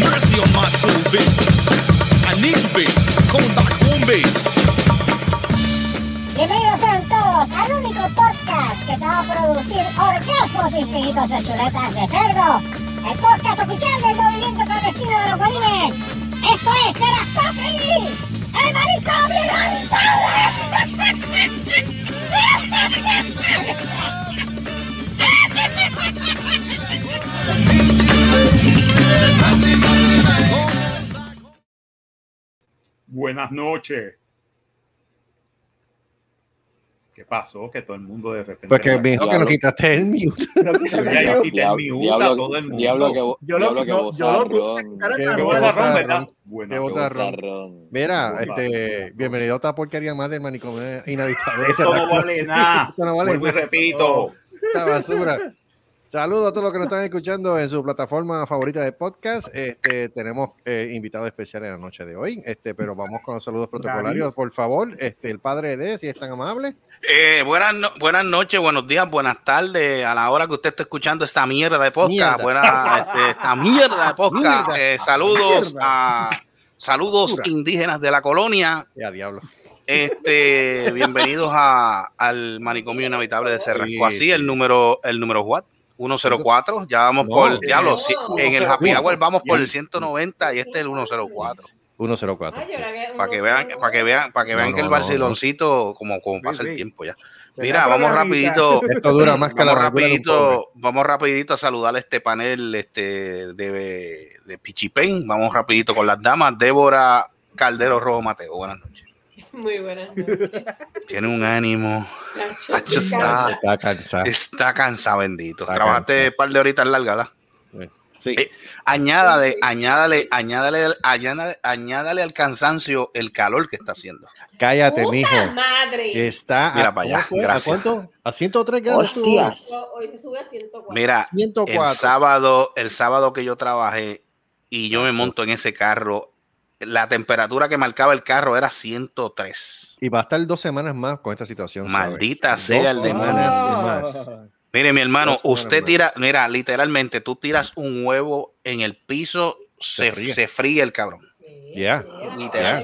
mercy on my soul, bitch. I need you, bitch. Come back home, bitch. Bienvenidos sean todos al único podcast que te va a producir orgasmos infinitos de chuletas de cerdo. El podcast oficial del movimiento clandestino de los bolines. Esto es Serastofri, el manicomio Buenas noches. ¿Qué pasó? Que todo el mundo de repente. Porque me dijo que no quitaste el mute. Ya yo quité el Diablo, mute a todo el mundo. diablo que, Yo lo- que yo- yo lo- bozarrón. Qué bozarrón. ¿verdad? Bozarrón. Mira, este, bienvenido a otra porquería más del manicomio inhabitable. Esto no vale nada. Esto no vale nada. repito. Esta basura. Saludos a todos los que nos están escuchando en su plataforma favorita de podcast. Este, tenemos eh, invitado especial en la noche de hoy, este, pero vamos con los saludos protocolarios, por favor. Este, el padre de, si es tan amable. Eh, buenas, no- buenas noches, buenos días, buenas tardes. A la hora que usted esté escuchando esta mierda de podcast, Mierda. buena, este, esta mierda de podcast. Mierda. eh, saludos Mierda. a saludos Pura. indígenas de la colonia. Ya, diablo. Este, bienvenidos a, al manicomio inhabitable de Cerrasco. Sí, Así, el número, el número what? 104, ya vamos No. por, diablo, si- en el Happy No. Hour vamos por el 190 y este es el 104. 104. Para que vean, para que vean, para que No, vean no, que el no, no. barciloncito, como, como pasa sí. el tiempo ya. Mira, vamos rapidito. Esto dura más que la rapidito, vamos rapidito a saludar a este panel este, de, de Pichipen. Vamos rapidito con las damas. Débora Caldero Rojo Mateo. Buenas noches. Muy buenas noches. Tiene un ánimo. Nacho. Está, Está cansado. está cansado, bendito. Está Trabajaste cansado. un par de horitas largas, ¿verdad? Sí. Eh, Añádale, añádale, añádale, añádale, añádale al cansancio el calor que está haciendo. Cállate, ¡Puta mijo. madre! Está Mira a, para allá, ¿cómo fue? ¿A gracias. cuánto? ¿A 103 grados? Hostias. Ho- Hoy se sube a 104. Mira, el 104. sábado, el sábado que yo trabajé y yo me monto en ese carro, la temperatura que marcaba el carro era 103. Y va a estar dos semanas más con esta situación. Maldita sea el semanas demonio. más. Mire, mi hermano, Dos usted más. tira, mira, literalmente, tú tiras un huevo en el piso, Se se, fríe el cabrón. Ya,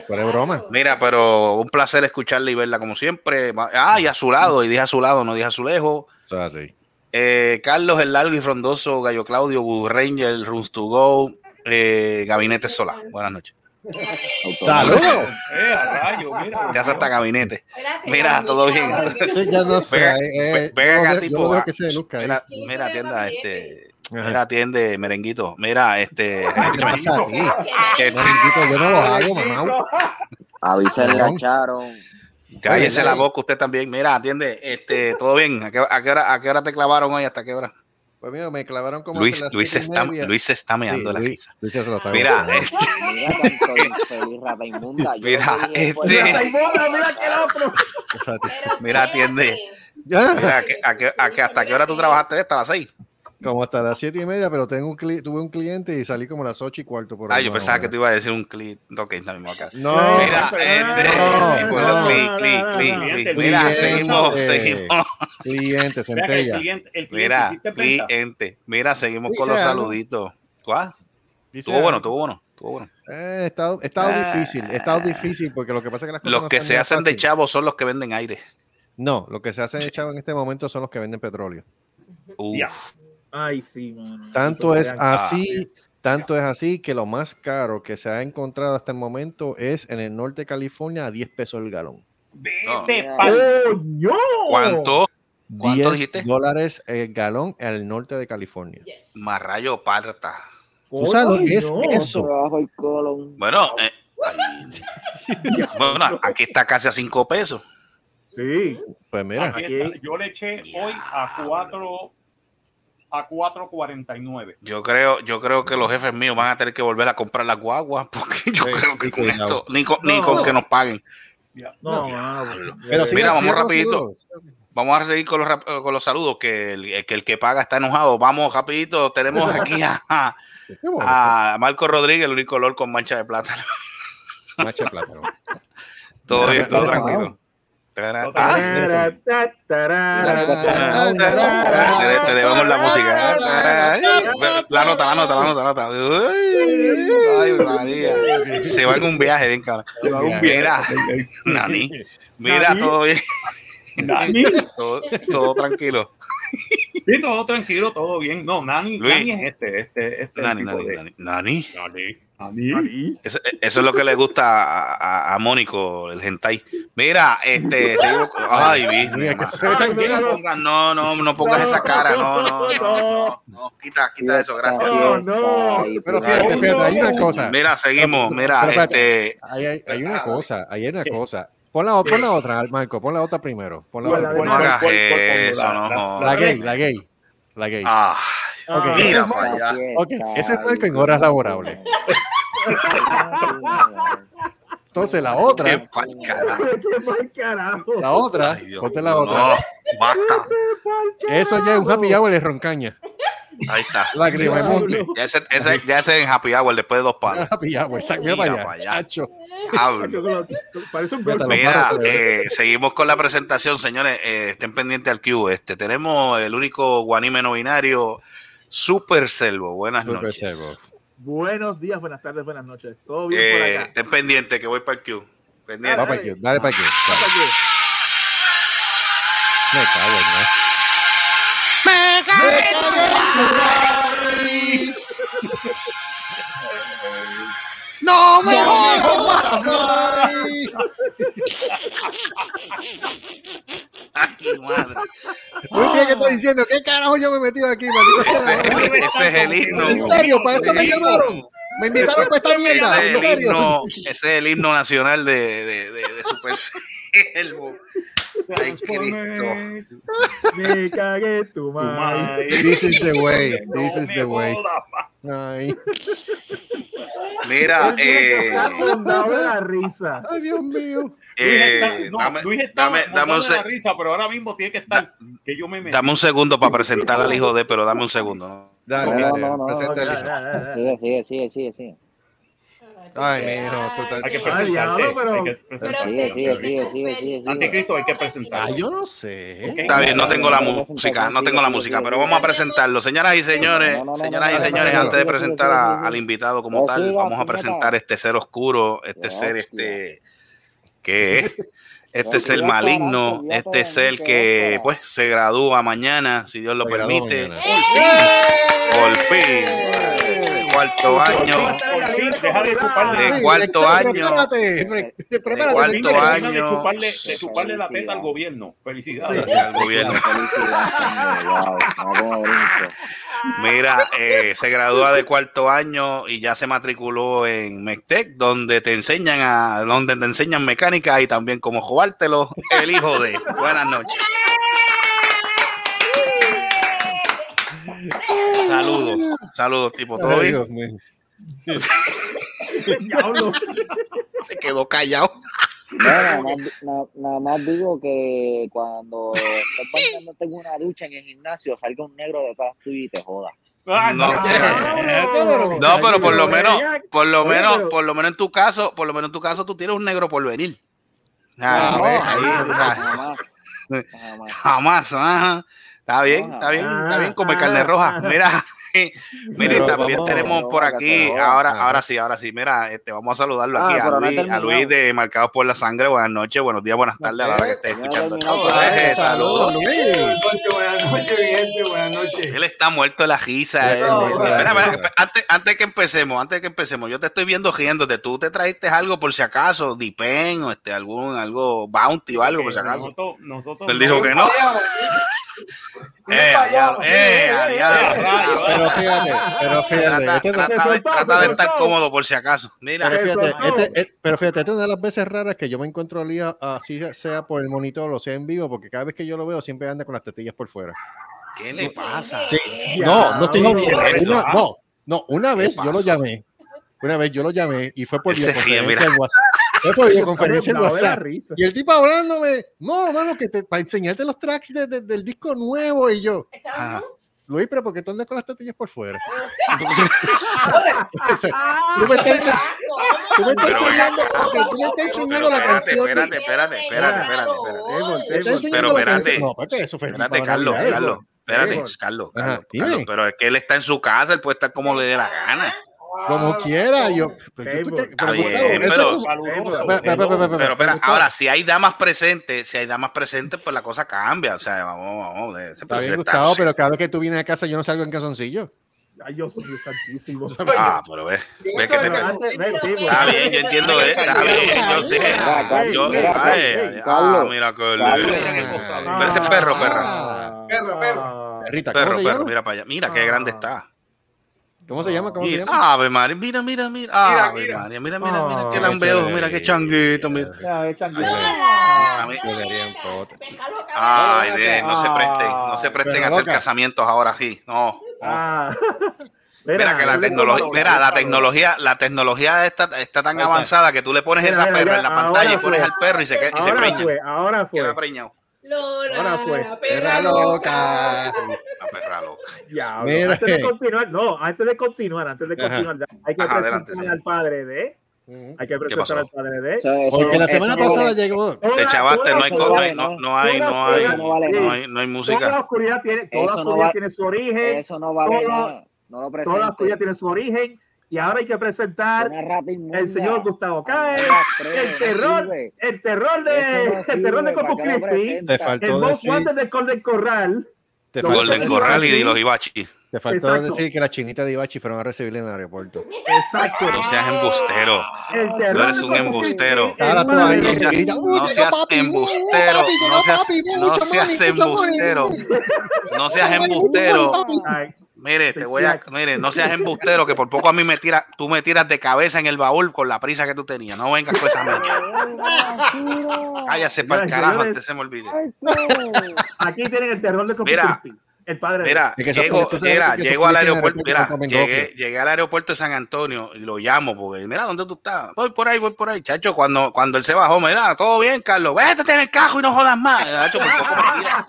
fuera de broma. Mira, pero un placer escucharla y verla como siempre. Ah, y a su lado, y dije a su lado, no dije a su lejos. Es así. Eh, Carlos, el largo y frondoso, Gallo Claudio, Ranger, Runs to Go, eh, Gabinete Solar. Buenas noches. ¡Saludos! Eh. Ya hasta gabinete. Espérate, Mira, todo bien. Sí, ya no sé. Venga, eh, eh, venga, tipo, yo que se luzca. Mira, ¿Quién mira, gabinete? este. Ajá. Mira, atiende, merenguito. Mira, este. ¿Qué te pasa a ti? este, Merenguito, yo no lo hago, mamá. Avísenle a. Charon. Cállese la boca usted también. Mira, atiende. Este, todo bien. ¿A qué, a qué hora, ¿A qué hora te clavaron hoy? ¿Hasta qué hora? Pues mira, me clavaron como Luis, hasta las Luis, está. Luis está meando Sí, la Luis- risa. Luis se lo está Mira, este, Mira inmunda. Yo Mira, que este- mira que el otro. Mira, atiende. Mira, ¿a qué- a qué- a qué- ¿hasta qué hora tú trabajaste esta? ¿A las seis? Como hasta las siete y media, pero tengo un cli- tuve un cliente y salí como a las ocho y cuarto. Por Ah, ahí, yo pensaba que menos. te iba a decir un clic. Ok, está mismo acá. No, Mira, este, no, tipo, no, clic, no, clic, no, no, clic, no, clic. cliente, Mira, cliente. seguimos, seguimos. cliente, que centella. cliente, el cliente Mira, cliente. Mira, seguimos con los saluditos. ¿Cuál? Estuvo bueno, estuvo bueno, estuvo bueno. Eh, estado, estado Ah. difícil, he estado difícil porque lo que pasa es que las cosas Los no que están se hacen de chavos son los que venden aire. No, lo que se hacen de chavo en este momento son los que venden petróleo. Uf. Ay, sí, mano. Tanto es Ah, así, tanto es así que lo más caro que se ha encontrado hasta el momento es en el norte de California a 10 pesos el galón. Vete No. pa'l coño. ¿Cuánto? ¿Cuánto 10 dijiste? dólares el galón al norte de California. Yes. Más rayo parta. ¿Tú sabes lo que es eso? Bueno, eh, bueno, aquí está casi a cinco pesos. Sí. Pues mira, Aquí está. Yo le eché hoy a 4 a 4.49. Yo creo, yo creo que los jefes míos van a tener que volver a comprar las guaguas porque yo Sí, creo que sí, con esto, ni con, ni No. con que nos paguen. No. pero eh, Mira, vamos rapidito. Vamos a seguir con los, rap- con los saludos, que el, que el que paga está enojado. Vamos rapidito, tenemos aquí a, a- Marco Rodríguez, el único color con mancha de plátano. Macha de plátano. Todo bien, todo tranquilo. Te, debemos la música. La nota, la nota, la nota, la nota. Ay, María. Se va en un viaje, bien cabrón. Mira, Nani. Mira, todo bien. Todo tranquilo. Sí, todo tranquilo, todo bien. No, Nani, Luis. Nani es este, este, este Nani, tipo Nani, de- Nani. Nani. Nani. Nani. Eso, eso es lo que le gusta a, a, a Mónico, el hentai. Mira, este, ay, Mira, que eso se ve tan no, pongas- no, no, no pongas esa cara, no, no, no, no, no, quita, quita eso, gracias. No, no. Pero fíjate, fíjate, hay una cosa. Mira, seguimos, mira, Pero este, Hay, hay, hay una cosa, hay una cosa. Pon la, pon la otra, Marco, pon la otra primero. Pon la ¿Cuál, otra la no hagas ¿Cuál, cuál, cuál, cuál? eso, no, La- no. La gay, la gay. La gay. Ah, Ok, Ah, ese mira es para Marco- allá. ok, ese es Marco en horas laborables. Entonces la qué otra, carajo. Qué mal carajo. la otra, Ay, Dios ponte la otra. No, basta. Eso ya es un happy hour de roncaña. Ahí está. Lágrima de monte. Ya ese, ese, ya ese en Happy Hour después de dos palos. Happy hour, saca Mira para para allá, chacho. Parece un Mira, se eh, seguimos con la presentación, señores. eh, estén pendientes al Q. Este, tenemos el único guanime no binario, Super Selvo. Buenas Super noches. Servo. Buenos días, buenas tardes, buenas noches. Todo bien por Eh, acá. estén pendientes que voy para el Q. Pendiente. Va para aquí, dale para. Hasta aquí. Me cago en nada. ¡No me Ay, ¡Ay, madre! ¿Tú entiendes qué estoy diciendo? ¿Qué carajo yo me he metido aquí, maldito sea? Ese, ese es el himno. ¿En serio? ¿Para esto me llamaron? ¿Me invitaron para esta mierda? Ese es ¿En el serio? himno, ese es el himno nacional de, de, de, de Super Selvo. Ay, Cristo. Me cagué tu madre. This is the way. This is the way. Ay, Mira, eh, Dame la risa. ay, Dios mío. Luis eh, está, no, dame, Luis está dame, dame un se- risa, pero ahora mismo tiene que estar que yo me metí. dame un segundo para presentar al hijo de, pero dame un segundo. ¿no? Dale, No, dale, no, sigue, Ay, mijo, tú Hay que estás... Pero- hay que Pero presentarte. Sigue, sigue, sigue, sigue, sigue. Anticristo hay que presentar. Ah, yo no sé. Está bien, no tengo la música, no tengo la música, pero vamos a presentarlo. Señoras y señores, No, no, no, señoras no, y señores, no, no, antes de presentar al invitado como tal, vamos a presentar este ser oscuro, este ser, este, que es, este ser ya, maligno, este ser ya, que, pues, se gradúa mañana, si Dios lo permite, por fin, cuarto año, de de cuarto año. Prepárate. cuarto de año. chuparle, de chuparle la teta al gobierno. Felicidades. Gracias al gobierno. Mira, eh, se gradúa de cuarto año y ya se matriculó en Mectec, donde te enseñan a, donde te enseñan mecánica y también cómo jugártelo, el hijo de. Buenas noches. Saludos, saludos, tipo, todo bien. Dios. Se quedó callado. No, nada más, na- nada más digo que cuando estás bañándote en una ducha en el gimnasio, salga un negro detrás tuyo y te joda. Ah, No. no. No, pero por lo menos, por lo menos, por lo menos en tu caso, por lo menos en tu caso, tú tienes un negro por venir. Ah, No, ahí, jamás, jamás. Jamás, ajá. Está bien, está bien, está bien, come carne roja. Mira, mire, también vamos- tenemos por aquí, ahora. ahora, sí, ahora sí, mira, este, vamos a saludarlo Ah, aquí a Luis, a. Luis de Marcados por la Sangre. Buenas noches, buenos días, buenas tardes a la hora que esté escuchando. Eh, Saludos. Luis. Buenas noches, gente, buenas noches. Él está muerto de la risa. él- No, espera, no. antes, antes que empecemos, antes que empecemos, yo te estoy viendo riéndote. Tú te trajiste algo por si acaso, Dipen o este, algún, algo, Bounty o algo por si acaso. Nosotros, nosotros Él dijo que no. Eh, eh. Pero fíjate, pero fíjate, Trata, este trata de, trata de estar cómodo por si acaso. Mira, pero fíjate, este- este- pero fíjate, esta es una de las veces raras que yo me encuentro a Lía, así sea por el monitor o sea en vivo, porque cada vez que yo lo veo siempre anda con las tetillas por fuera. ¿qué le pasa? Sí, no, no. Una, Eso, no, no, una vez ¿Qué yo lo llamé. Una vez yo lo llamé y fue por videoconferencia en WhatsApp. Fue por videoconferencia en Dame la WhatsApp. risa. Y el tipo hablándome, no, mano, que te, para enseñarte los tracks de- de- del disco nuevo y yo. Ah, Luis, pero ¿por qué tú andas con las tetillas por fuera? O sea, tú me estás, tú me estás enseñando, tú me estás enseñando la Espérate, canción. espérate, espérate, espérate, espérate, espérate. Pero espérate. No, porque eso fue Espérate, Carlos, Carlos. Espérate. Carlos. Carlos, Pero es que él está en su casa, él puede estar como le dé la gana. Como quiera, yo. pero tú- Table. pero. Espera, ahora si hay damas presentes, si hay damas presentes, pues la cosa cambia. O sea, vamos, vamos. Está bien, Gustavo, pero cada vez que tú vienes a casa yo no salgo en calzoncillo. Ay, Dios mío, santísimo. Ah, pero ve, ve que te. Está bien, yo entiendo, eh, está bien, yo sé. Yo, mira, ay, Carlos, ay, Carlos, ah, mira que. Pero ese perro, perra. Ah, Perro, perro. ah, Perrita, ¿cómo Perro, perro, mira para allá. Mira qué grande está. ¿Cómo se llama? ¿Cómo se Mira, llama? Ave María, mira, mira, mira. Ave mira. María, mira, mira, mira, qué Ah, lambeo, qué mira qué changuito, mira. Ay, de- no se presten, no se presten a hacer casamientos ahora sí. No. Ah. Mira que la tecnología, mira, la tecnología, la tecnología está, está tan avanzada que tú le pones Mira, esa mira, perra en la pantalla y pones al perro y se, que- y se Ahora fue, ahora Queda fue. preñado. Lola, Ahora fue. la Perra loca. La perra loca. Ya, Mira. antes de continuar, no, antes de continuar, antes de Ajá. continuar, hay que Ajá, presentar adelante, al padre de, hay que presentar al padre de. Porque la semana no pasada vale. llegó. Toda- Te chavaste, toda no hay, no hay, no, no hay, toda no hay, no vale no hay, no hay Toda la música. oscuridad tiene, toda la no oscuridad va- tiene su origen, Eso no vale Todo- nada. No lo toda la oscuridad tiene su origen, y ahora hay que presentar el señor Gustavo rastreo, el terror, el terror de, el terror de. Te faltó el decir, Wanted de Golden Corral, te faltó Golden. Corral y decir, los Ibachi. te faltó Exacto. decir que la chinita de Ibachi fueron a recibirle en el aeropuerto. exacto, No seas embustero. Tú eres un embustero. No "Uh, llegó seas embustero, no seas- papi, no mucho seas money, mucho money". embustero. No seas embustero. Mire, te voy a, mire, no seas embustero, que por poco a mí me tira, tú me tiras de cabeza en el baúl con la prisa que tú tenías. No vengas con esa mierda. Cállase para el carajo antes se me olvide. Aquí tienen el terror de Mira. El padre de- Mira, llego, mira, llego al aeropuerto, mira, llegué, llegué al aeropuerto de San Antonio y lo llamo porque, mira, ¿dónde tú estás? Voy por ahí, voy por ahí, chacho, cuando, cuando él se bajó, mira, todo bien, Carlos, vete en el cajo y no jodas más. Chacho, por poco me tira.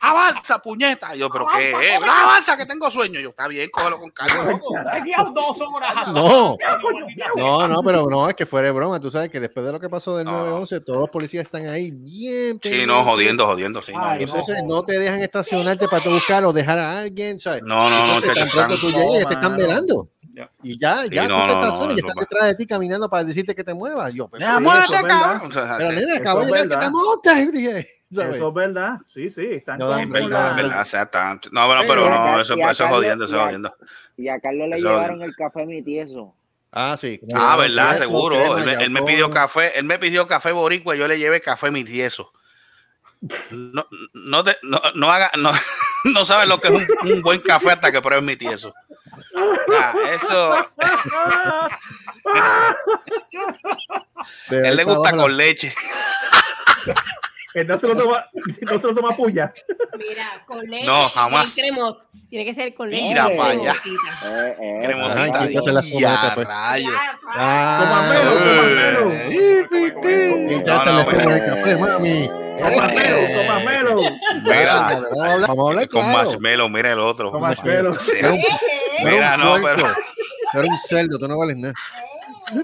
Avanza, puñeta. Yo, pero qué, eh? Avanza que tengo sueño. Yo, está bien, cógelo con dos horas. No, no, no, pero no, es que fuera de broma. Tú sabes que después de lo que pasó del No. 911, todos los policías están ahí bien. Sí, no, jodiendo, jodiendo, sí. Ay. Entonces no te dejan estacionarte para tú buscar o dejar a alguien, ¿sabes? No, no, no, Entonces, tan chacho, pronto están- tú llegas, te están velando. Ya. Y ya, Sí, ya no, tú te no, estacionas no, y eso están detrás de ti caminando para decirte que te muevas. Yo, pero, Mira, Sí, muévete, cabrón. O sea, pero nena, Eso acabo de es llegar que te montas. Dije, ¿sabes? Eso es verdad, sí, sí, están No Es verdad, la- es verdad, o sea, está- No, bueno, pero y no, a- eso, y a eso es jodiendo, eso es y a- jodiendo. Y a Carlos le llevaron el café mi tieso. Ah, sí. Ah, verdad, seguro. Él, me- pidió café, él me pidió café boricua, yo le llevé café mi tieso. No, no, te- no, no haga, no, no sabes lo que es un, un buen café hasta que pruebes mi tieso. Ya, eso, De él le gusta la- con leche. Que no se lo toma, no se lo toma puya. Mira, con leche. No, jamás. bien cremoso. Tiene que ser con leche. Mira y para allá. cremosita. Eh, eh, Cremosita. Rayos. Ya, pa. Ah, Tomamelo, tomamelo. eh, Quítase No, no, las tomas de café, mami. Tomamelo, tomamelo. Mira, Vamos a hablar, vamos a hablar con claro. marshmallow, mira el otro. Con Era era Mira, un no, pero- eres un cerdo, tú no vales nada.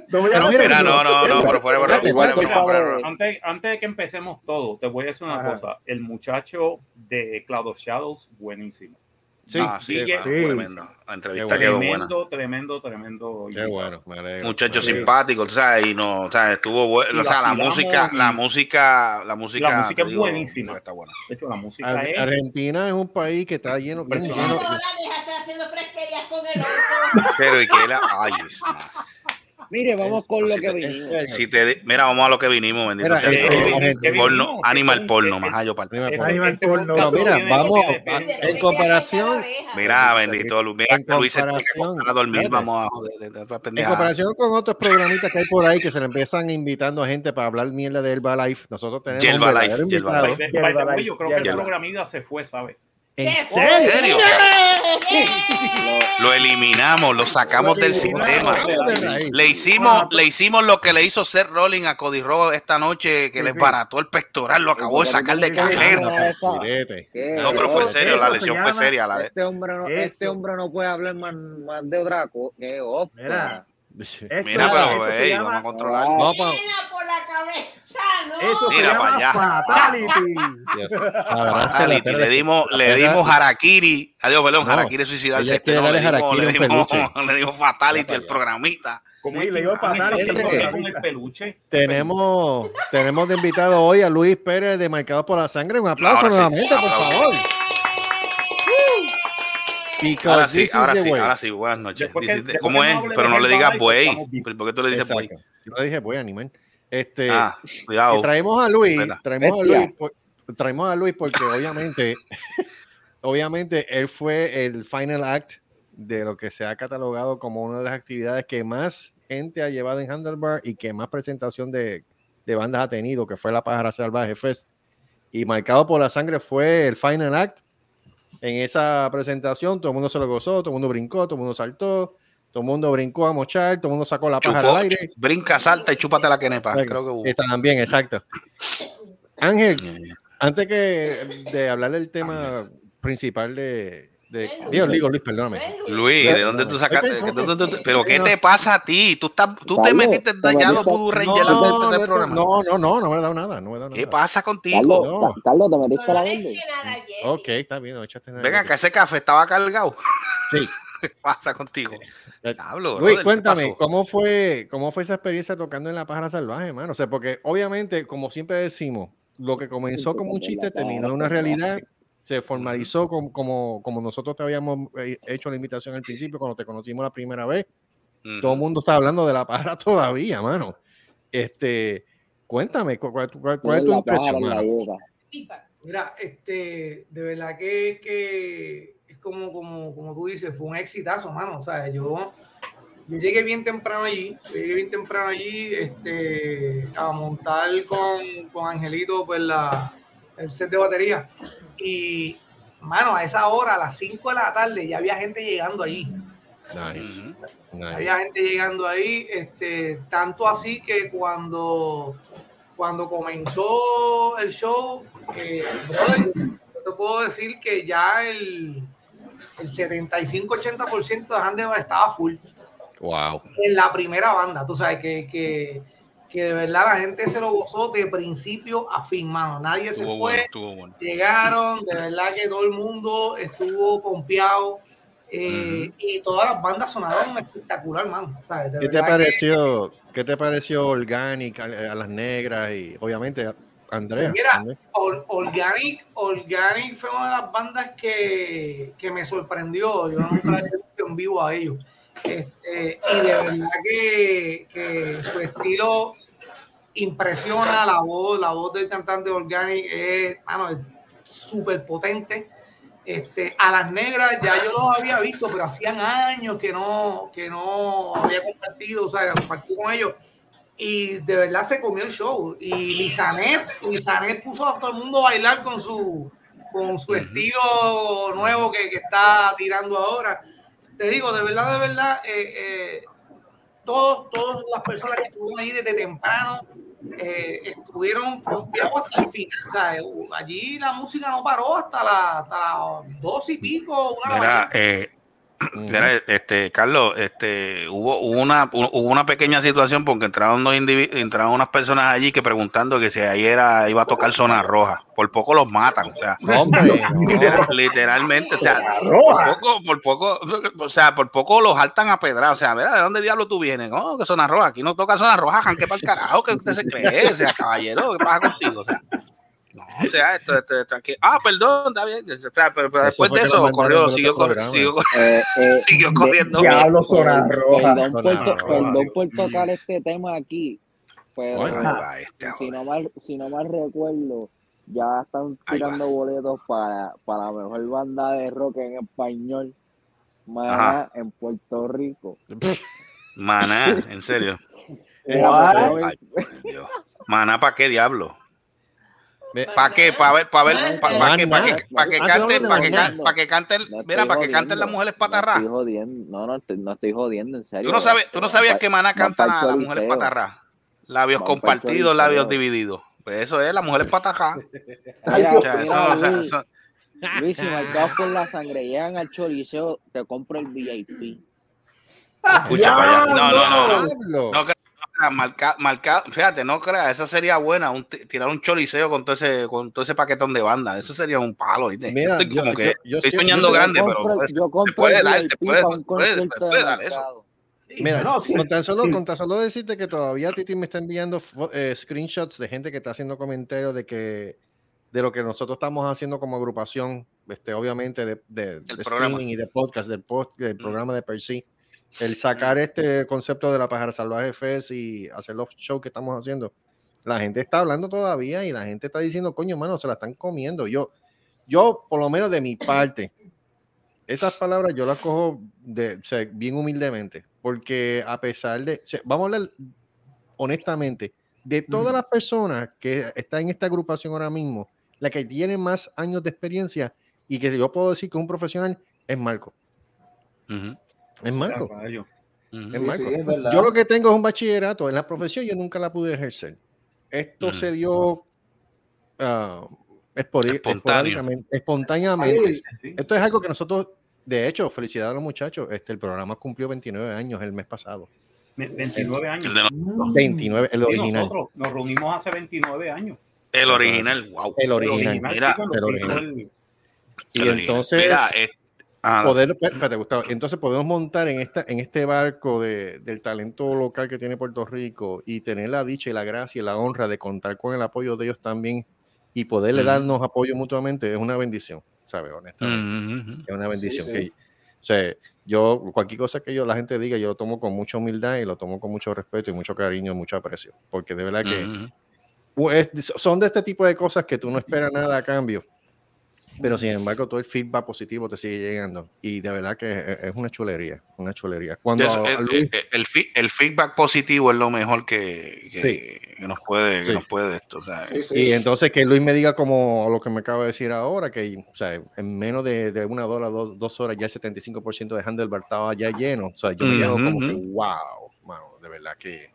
No Mira, no, no, no, pero fuera. Antes, antes de que empecemos todo, te voy a decir una Ajá. cosa. El muchacho de Cloud of Shadows, buenísimo. Sí, Ah, sí, Sí, tremendo. La entrevista quedó buena. Tremendo, tremendo, tremendo. Qué bueno. Muchacho simpático, tú sabes, y no, o sea, estuvo bueno, o sea, la música, la música, la música, La música es digo, buenísima. Está buena. De hecho, la música Ar- es. Argentina es un país que está lleno, bien Impresionante. lleno. No la dejaste haciendo fresquerías con el oso. Pero y que la, ay, es más. Mire, vamos con lo Si que te- vinimos. Si te, mira, vamos a lo que vinimos, bendito Mira, sea eh, eh, porno, animal ¿Qué- porno, más allá para Este- Animal este porno. No, mira, vamos, tiene- en comparación, Mira, bendito Luis, mira En comparación, a dormir, vamos a joder, de- de- de- en comparación con otros programitas que hay por ahí que se le empiezan invitando a gente para hablar mierda de Herbalife, nosotros tenemos Herbalife, Yo creo que el Yerba. programida se fue, ¿sabes? ¿En ¿En serio? Lo eliminamos, lo sacamos del sistema. Le hicimos, le hicimos lo que le hizo Seth Rollins a Cody Rhodes esta noche, que le barató el pectoral, lo acabó de sacar de carrera. No, pero fue en serio, la lesión fue seria. La Este hombre no, este hombre no puede hablar más, más de otra cosa. Mira, pero ey, vamos a controlar. Pa- Pena por la cabeza, ¿no? Eso Mira llama para allá. fatality. Dios, Fatality, le dimos, le dimos harakiri, adiós, perdón, No, harakiri suicidarse. Este, no, le dimos, le dimos, le dimos fatality al programita. ¿Cómo Sí, le digo van a fatal, hacer gente. con el peluche? Tenemos, tenemos de invitado hoy a Luis Pérez de Marcados por la Sangre. Un aplauso nuevamente, por favor. Because Ahora sí, ahora sí, ahora sí, buenas noches. ¿Cómo es? no Pero no le digas buey. ¿Por qué tú le dices buey? Yo no dije voy a animar. Este, Ah, que cuidado. traemos a Luis, traemos a. Luis, por- traemos a Luis porque obviamente, obviamente él fue el final act de lo que se ha catalogado como una de las actividades que más gente ha llevado en Handlebar y que más presentación de, de bandas ha tenido, que fue la Pájara Salvaje Fest. Y marcado por la sangre fue el final act. En esa presentación todo el mundo se lo gozó, todo el mundo brincó, todo el mundo saltó, todo el mundo brincó a mochar, todo el mundo sacó la Chupó, al aire. brinca, salta y chúpate la quenepa. Creo que hubo. Está también, exacto. Ángel, antes que de hablar del tema principal de, de Dios, digo Luis, perdóname. Luis, ¿de dónde tú sacaste? Ay, ¿Qué- no, tú- tú- tú- no, ¿Pero qué no. te pasa a ti? Tú, estás, tú te metiste metiste- Blue Ranger No, de no, este no, programa. no, no, no, no me he dado nada, no me he dado ¿Qué nada. pasa contigo? Carlos, No. Ca- Carlos, te metiste No la verde. Ok, está bien, no echaste nada. Venga, que ese café estaba cargado. Sí. ¿Qué pasa contigo? Diablo, Luis, brother, ¿qué cuéntame? ¿cómo fue, ¿cómo fue esa experiencia tocando en la pájara salvaje, mano? O sea, porque obviamente, como siempre decimos, lo que comenzó como un chiste terminó en una realidad, se formalizó como, como, como nosotros te habíamos eh, hecho la invitación al principio, cuando te conocimos la primera vez. Todo el mundo está hablando de la pájara todavía, mano. Este, cuéntame, ¿cu- ¿cuál, cuál- cuál es tu impresión. Mira, este, de verdad que, que es como, como, como tú dices, fue un exitazo, mano. O sea, yo, yo llegué bien temprano allí, yo llegué bien temprano allí, este, a montar con, con Angelito, pues la, el set de batería. Y, mano, a esa hora, a las 5 de la tarde, ya había gente llegando allí. Nice, nice. Había gente llegando ahí, este, tanto así que cuando, cuando comenzó el show, eh, brother, yo te puedo decir que ya el, el 75-80% de Handeva estaba full Wow. en la primera banda. Tú sabes que, que, que de verdad la gente se lo gozó de principio a fin, mano. Nadie se Estuvo fue. bueno, estuvo bueno. Llegaron, de verdad que todo el mundo estuvo pompeado. eh, Y todas las bandas sonaron espectacular, man. ¿sabes? De ¿Qué te verdad que- pareció, qué te pareció Organic, a, a las negras y obviamente a Andrea? Mira? Or- Organic, Organic fue una de las bandas que, que me sorprendió. Yo nunca había visto en vivo a ellos. Este, y de verdad que, que su estilo impresiona la voz, la voz del cantante Organic es, súper potente. Este, a las negras ya yo los había visto, pero hacían años que no, que no había compartido, o sea, compartí con ellos. Y de verdad se comió el show. Y Lizanet, Lizanet puso a todo el mundo a bailar con su, con su estilo nuevo que, que está tirando ahora. Te digo, de verdad, de verdad, eh, eh, todos, todas las personas que estuvieron ahí desde temprano eh, estuvieron confiados hasta el final. O sea, eh, allí la música no paró hasta las hasta las dos y pico, una la Mira, eh. Mira, este, Carlos, este, hubo, una, hubo una pequeña situación porque entraron, dos indivi- entraron unas personas allí que preguntando que si ahí era, iba a tocar zona roja. Por poco los matan, o sea, Hombre, no. literal- literalmente, o sea, por poco, por poco, o sea, por poco los saltan a pedra, o sea, mira, ¿de dónde diablo tú vienes? No, que zona roja, aquí no toca zona roja, janque para el carajo, que usted se cree, o sea, caballero, ¿qué pasa contigo? O sea, no, o sea, esto, esto, tranquilo. Ah, perdón, está bien. Pero, después de eso, corrió, siguió, siguió, Eh, eh, siguió de- corriendo. Diablo, zona roja. Perdón, por, tocar este tema aquí, pero Bueno, este, si no mal, si no mal recuerdo, ya están tirando boletos para, para la mejor banda de rock en español, Maná, Ajá. en Puerto Rico. Maná, en serio. Maná, ¿para qué diablo? ¿Para qué? Para ver, para ver, para que, para que, nada. para que canten, mira, estoy para que canten jodiendo, las mujeres jodiendo. No, no, estoy- no estoy jodiendo, en serio. Tú no sabes, tú no sabías que Maná canta las mujeres patarrás. Labios compartidos, labios divididos. Pues eso es, las mujeres sea, Luis, si marcados por la sangre llegan al choriceo, te compro el VIP. escucha. No, no, no, no. Marca, marca- fíjate, no creas, esa sería buena, un, ti- tirar un choliseo con todo ese, con todo ese paquetón de banda, eso sería un palo, ¿viste? Mira, estoy yo- como que yo- yo estoy soñando yo grande, yo pero pues, yo compro puede dar, se puede- se puede- se puede dar eso. Mira, No, sí. con, tan solo, Sí. con tan solo decirte que todavía Titi me está enviando eh, screenshots de gente que está haciendo comentarios de que de lo que nosotros estamos haciendo como agrupación, este, obviamente de, de- de programa. streaming y de podcast, del, pod- del programa de per se. El sacar este concepto de la pájara salvaje Fest y hacer los shows que estamos haciendo, la gente está hablando todavía y la gente está diciendo, coño, mano, se la están comiendo. Yo, yo, por lo menos de mi parte, esas palabras yo las cojo de, o sea, bien humildemente, porque a pesar de, o sea, vamos a hablar honestamente, de todas las personas que están en esta agrupación ahora mismo, la que tiene más años de experiencia y que yo puedo decir que es un profesional es Marco. Ujú, Es ujú. Es Marco. sí, es verdad. yo lo que tengo es un bachillerato en la profesión, yo nunca la pude ejercer. Esto se dio ah, esporádicamente, espontáneamente. Sí. Esto es algo que nosotros, de hecho, felicidades a los muchachos. Este, el programa cumplió 29 años el mes pasado. Ve- 29 años. El de Mm. 29, el Sí, original. nosotros nos reunimos hace 29 años. El original, wow. El El original. Mira, el original. el- Y El original. entonces, Mira, ah, poder, espérate, Gustavo, entonces podemos montar en, esta, en este barco de- del talento local que tiene Puerto Rico y tener la dicha y la gracia y la honra de contar con el apoyo de ellos también y poderle Ujú. darnos apoyo mutuamente es una bendición, ¿sabes? Honestamente. ujú, ujú. Es una bendición. sí. que- o sea, yo, cualquier cosa que yo, la gente diga, yo lo tomo con mucha humildad y lo tomo con mucho respeto y mucho cariño y mucho aprecio. Porque de verdad que Ujú. pues, son de este tipo de cosas que tú no esperas nada a cambio. Pero sin embargo, todo el feedback positivo te sigue llegando. Y de verdad que es, una chulería, una chulería. Cuando a el, Luis- el- el fi- el feedback positivo es lo mejor que, que- que nos puede, que Sí. nos puede esto. o sea, Sí, sí. y entonces que Luis me diga como lo que me acaba de decir ahora, que o sea, en menos de, de una hora, dos, dos horas, ya el 75% de handlebar estaba ya lleno. O sea, yo me quedo Ujú, como que, wow, mano, de verdad que... de-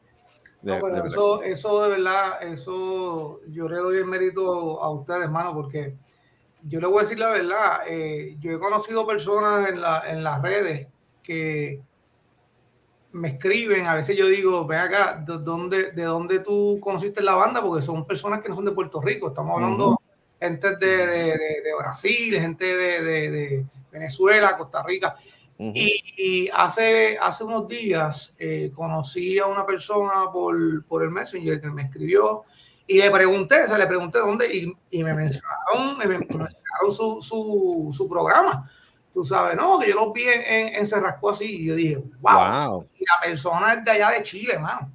No, de pero verdad eso, eso de verdad, eso yo le doy el mérito a ustedes, hermano, porque yo le voy a decir la verdad, eh, yo he conocido personas en, la, en las redes que me escriben, a veces yo digo, ven acá, ¿de dónde, ¿de dónde tú conociste la banda? Porque son personas que no son de Puerto Rico, estamos hablando Ujú. gente de, de- Brasil, gente de, Venezuela, Costa Rica, y hace, hace unos días eh, conocí a una persona por, por el Messenger que me escribió y le pregunté, o sea, le pregunté dónde y, y me mencionaron, me mencionaron su, su, su programa. Tú sabes, no, que yo lo vi en, en, en Cerrasco así y yo dije, wow, Wow, y la persona es de allá de Chile, mano.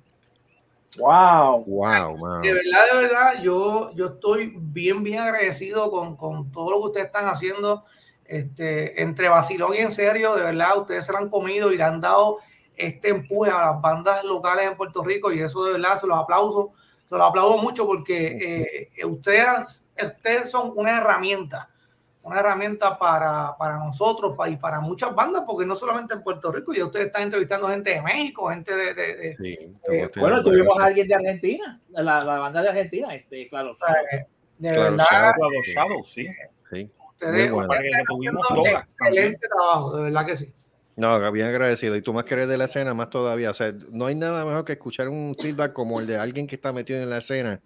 Wow. wow, mano. De verdad, de verdad, yo, yo estoy bien, bien agradecido con, con todo lo que ustedes están haciendo. Este, entre vacilón y en serio, de verdad, ustedes se lo han comido y le han dado este empuje a las bandas locales en Puerto Rico y eso de verdad se los aplauso, se los aplaudo mucho porque eh, ustedes, ustedes son una herramienta, una herramienta para, para nosotros y para muchas bandas, porque no solamente en Puerto Rico, ya ustedes están entrevistando gente de México, gente de, de- de- Sí, Eh, Bueno, tuvimos a alguien de Argentina, la, la banda de Argentina, este, claro. o sea, de Claro, verdad. Claro, sí. sí. Ustedes, Muy bueno. ustedes están haciendo excelente trabajo, de verdad que sí. No, bien agradecido. Y tú más que eres de la escena, más todavía. O sea, no hay nada mejor que escuchar un feedback como el de alguien que está metido en la escena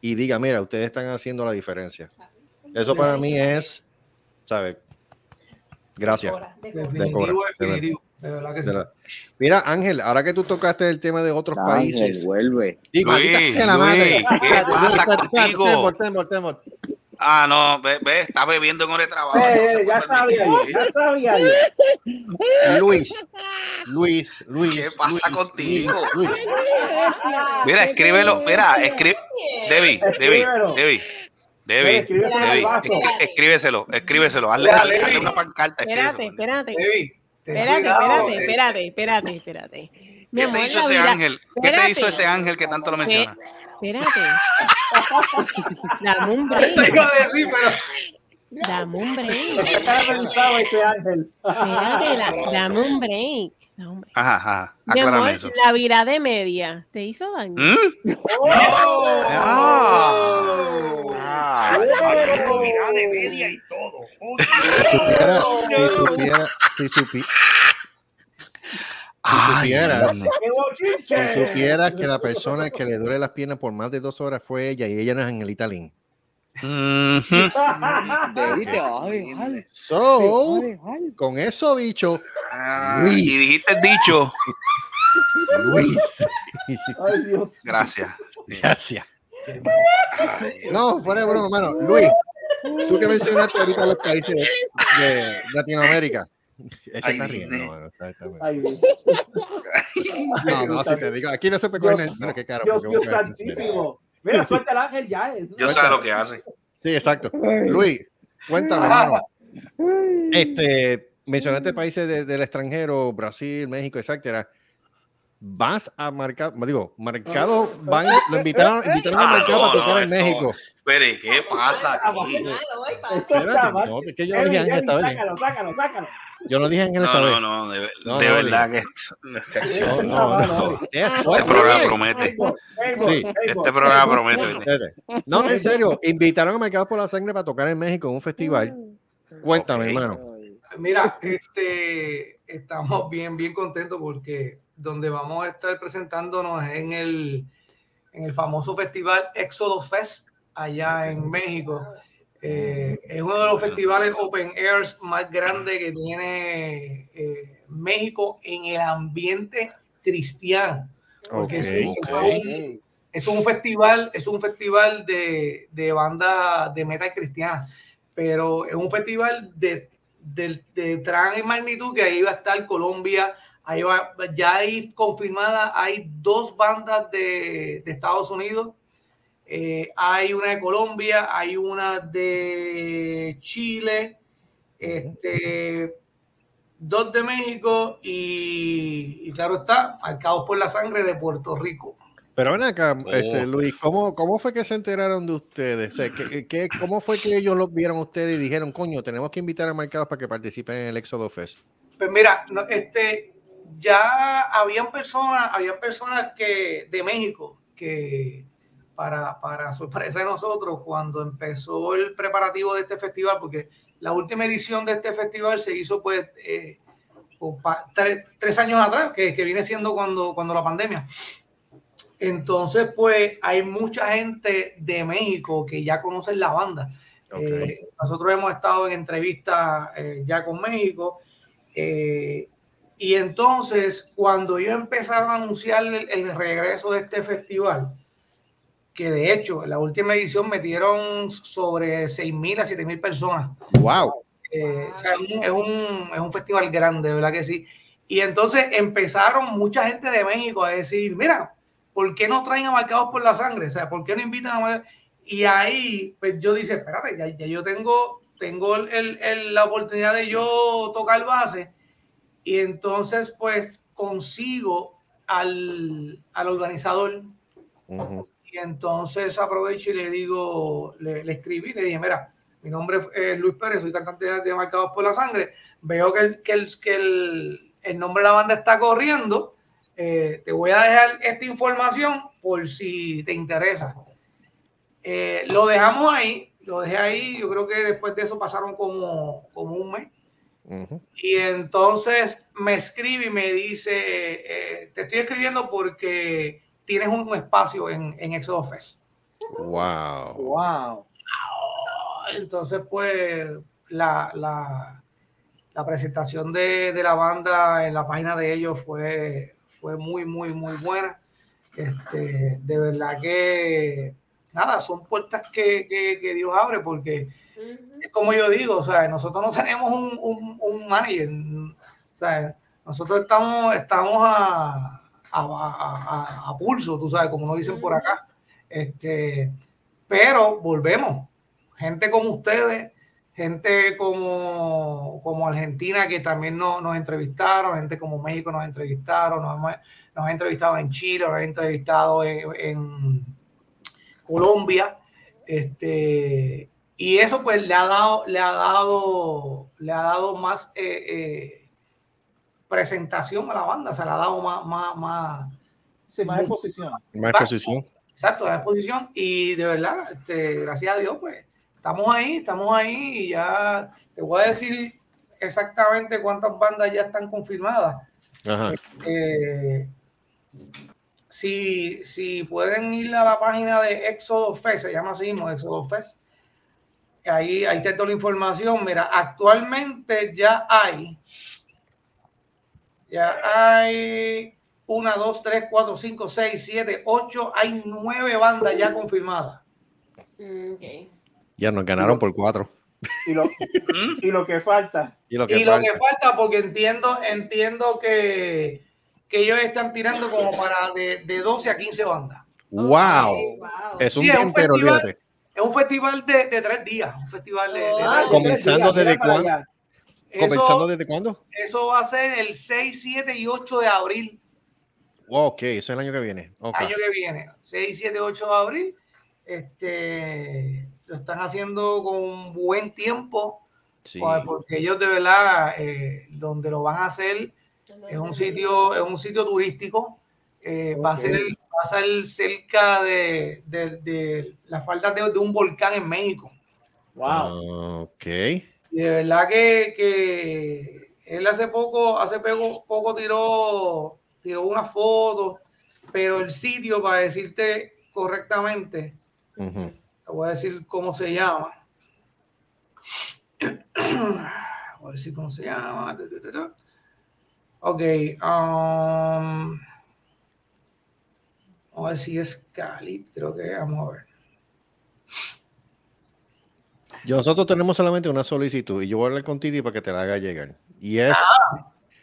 y diga, mira, ustedes están haciendo la diferencia. Eso para mí es, ¿sabes? Gracias. Definitivo, De definitivo, de verdad que sí. La- Mira, Ángel, ahora que tú tocaste el tema de otros Ángel, países. vuelve. Digo, Luis, sea la Luis, madre. ¿qué pasa contigo? temor, temor, temor. Ah, no, ve, ve, está bebiendo en hora de trabajo. Eh, no eh, ya sabía yo, ya sabía yo. Luis, Luis, Luis. ¿Qué pasa Luis, contigo? Luis, Luis. Mira, escríbelo, mira, escribe. Debbie, Debbie, Escríbelo. Debbie. Debbie, Escríbeselo Debbie, escríbeselo, escríbeselo. Hazle, hazle- una pancarta. Espérate, espérate. Espérate, espérate, eh, espérate, espérate, espérate. ¿Qué te hizo ese ángel? ¿Qué te hizo ese ángel que tanto lo menciona? Espérate. Dame un break. Eso iba a decir, pero Dame un break. Pensado ese ángel. Espérate, da- dame un break. Break. Ajá, ajá. Mi amor, eso. la virada de media, ¿te hizo daño? ¿Mm? Ah. de media y todo. Si supiera, si supiera, si supi- Ay, supieras. si supieras que la persona que le duele las piernas por más de dos horas fue ella y ella no es Angelita vas a dejar. So, con eso dicho, Ah, Luis. y dijiste el dicho. Luis. Ay, Dios. Gracias. Gracias. Ay, No, fuera de broma, hermano. Luis, tú que mencionaste ahorita los países de, de Latinoamérica. Ese Ay, está riendo, nene. mano, está- está bien. Ay, Dios. No, no, si te digo, aquí no se puede coger. Bueno, qué caro. Dios, santísimo. Mira, suelta el ángel ya. Yo sé lo que hace. Sí, exacto. Luis, cuéntame, hermano. Este, mencionaste países de- del extranjero, Brasil, México, etcétera. Vas a marcar, digo, marcado, van, lo invitaron, invitaron a Ah, marcado no, para tocar no, en esto- México. Espere, ¿qué pasa aquí? Espérate, no, es que yo no dije. Sácalo, sácalo, sácalo. Yo no dije Ángel No, esta no, vez. no, de, No, de no, verdad que esto- No, no, no. este programa promete. Sí, Este programa promete. No, en serio, invitaron a Mercados por la Sangre para tocar en México en un festival. Cuéntame, Ok. hermano. Mira, este, estamos bien, bien contentos porque donde vamos a estar presentándonos es en el, en el famoso festival Éxodo Fest allá en México. Eh, es uno de los festivales open airs más grandes que tiene eh, México en el ambiente cristiano. Porque es, un- Ok, es un- es un festival, es un festival de, de banda de metal cristiana, pero es un festival de, de, de gran magnitud que ahí va a estar Colombia, ahí va, ya hay confirmada, hay dos bandas de, de Estados Unidos, eh, hay una de Colombia, hay una de Chile, este, dos de México y, y claro está, marcados por la sangre de Puerto Rico. Pero ven acá, Oh. este, Luis, ¿cómo, ¿cómo fue que se enteraron de ustedes? O sea, ¿qué, qué- cómo fue que ellos los vieron a ustedes y dijeron, coño, tenemos que invitar a Marcados para que participen en el Éxodo Fest? Pues mira, no, este, ya habían personas, habían personas que de México que para, para sorpresa de nosotros, cuando empezó el preparativo de este festival, porque la última edición de este festival se hizo pues eh, tres, tres años atrás, que, que viene siendo cuando, cuando la pandemia. Entonces, pues hay mucha gente de México que ya conocen la banda. Ok. Eh, nosotros hemos estado en entrevistas eh, ya con México. eh, y entonces, cuando ellos empezaron a anunciar el, el regreso de este festival, que de hecho en la última edición metieron sobre 6.000 a 7.000 personas. ¡Wow! Eh, o sea, es, un, es, un, es un festival grande, ¿verdad que sí? Y entonces empezaron mucha gente de México a decir, mira, ¿por qué no traen a marcados por la sangre? O sea, ¿por qué no invitan a Marcados? Y ahí, pues yo dice, espérate, ya, ya yo tengo, tengo el, el- la oportunidad de yo tocar base. Y entonces, pues, consigo al, al organizador. Ujú. Y entonces aprovecho y le digo, le, le escribí, le dije, mira, mi nombre es Luis Pérez, soy cantante de- Marcados por la Sangre. Veo que el, que el, que el, el nombre de la banda está corriendo. Eh, te voy a dejar esta información por si te interesa. Eh, lo dejamos ahí, lo dejé ahí. Yo creo que después de eso pasaron como, como un mes. Y entonces me escribe y me dice, eh, te estoy escribiendo porque tienes un espacio en, en Exodus Fest. ¡Wow! Wow. Entonces, pues, la, la, la presentación de, de la banda en la página de ellos fue, fue muy, muy, muy buena. Este, de verdad que, nada, son puertas que, que, que Dios abre porque es como yo digo, o sea, nosotros no tenemos un, un, un manager, o sea, nosotros estamos, estamos a, a, a- a- a pulso, tú sabes, como nos dicen por acá. Este, pero volvemos, gente como ustedes, gente como, como Argentina que también nos, nos entrevistaron, gente como México nos entrevistaron, nos, hemos- nos han entrevistado en Chile, nos han entrevistado en, en, Colombia. Este, y eso pues le ha dado, le ha dado, le ha dado más eh, eh, presentación a la banda, se le ha dado más, más, más, Sí, más exposición. Más exposición. Exacto, la exposición. Y de verdad, este, gracias a Dios, pues estamos ahí, estamos ahí y ya te voy a decir exactamente cuántas bandas ya están confirmadas. Ajá. Eh, si, si pueden ir a la página de Éxodo Fest, se llama así mismo, Éxodo Fest. Ahí, ahí te doy la información. Mira, actualmente ya hay, ya hay una, dos, tres, cuatro, cinco, seis, siete, ocho, hay nueve bandas ya confirmadas. Mm, ok. Ya nos ganaron por cuatro. Y lo, y lo que falta. Y lo que y lo falta. que falta, porque entiendo, entiendo que, que ellos están tirando como para de, de 12 a 15 bandas. ¡Wow! Wow. Es un Sí, día es un entero, festival. olvídate. Es un festival de, de tres días, un festival de, de Oh, tres días. Comenzando mira, desde cuándo? ¿Comenzando Eso, desde cuándo? eso va a ser el 6, 7 y 8 de abril, Ok, eso es el año que viene. Ok. año que viene. 6, 7, 8 de abril. Este, lo están haciendo con buen tiempo, Sí. pues, porque ellos de verdad, eh, donde lo van a hacer, es un sitio, es un sitio turístico. eh, va, a ser, va a ser cerca de, de- de las faldas de, de un volcán en México. Wow. Ok. Y de verdad que, que él hace poco, hace poco, poco tiró, tiró una foto, pero el sitio, para decirte correctamente, te voy a decir cómo se llama. Voy a decir cómo se llama. Ok. um, vamos a ver si es Cali, creo que vamos a ver. Yo- Nosotros tenemos solamente una solicitud y yo voy a hablar con Titi para que te la haga llegar. Y es.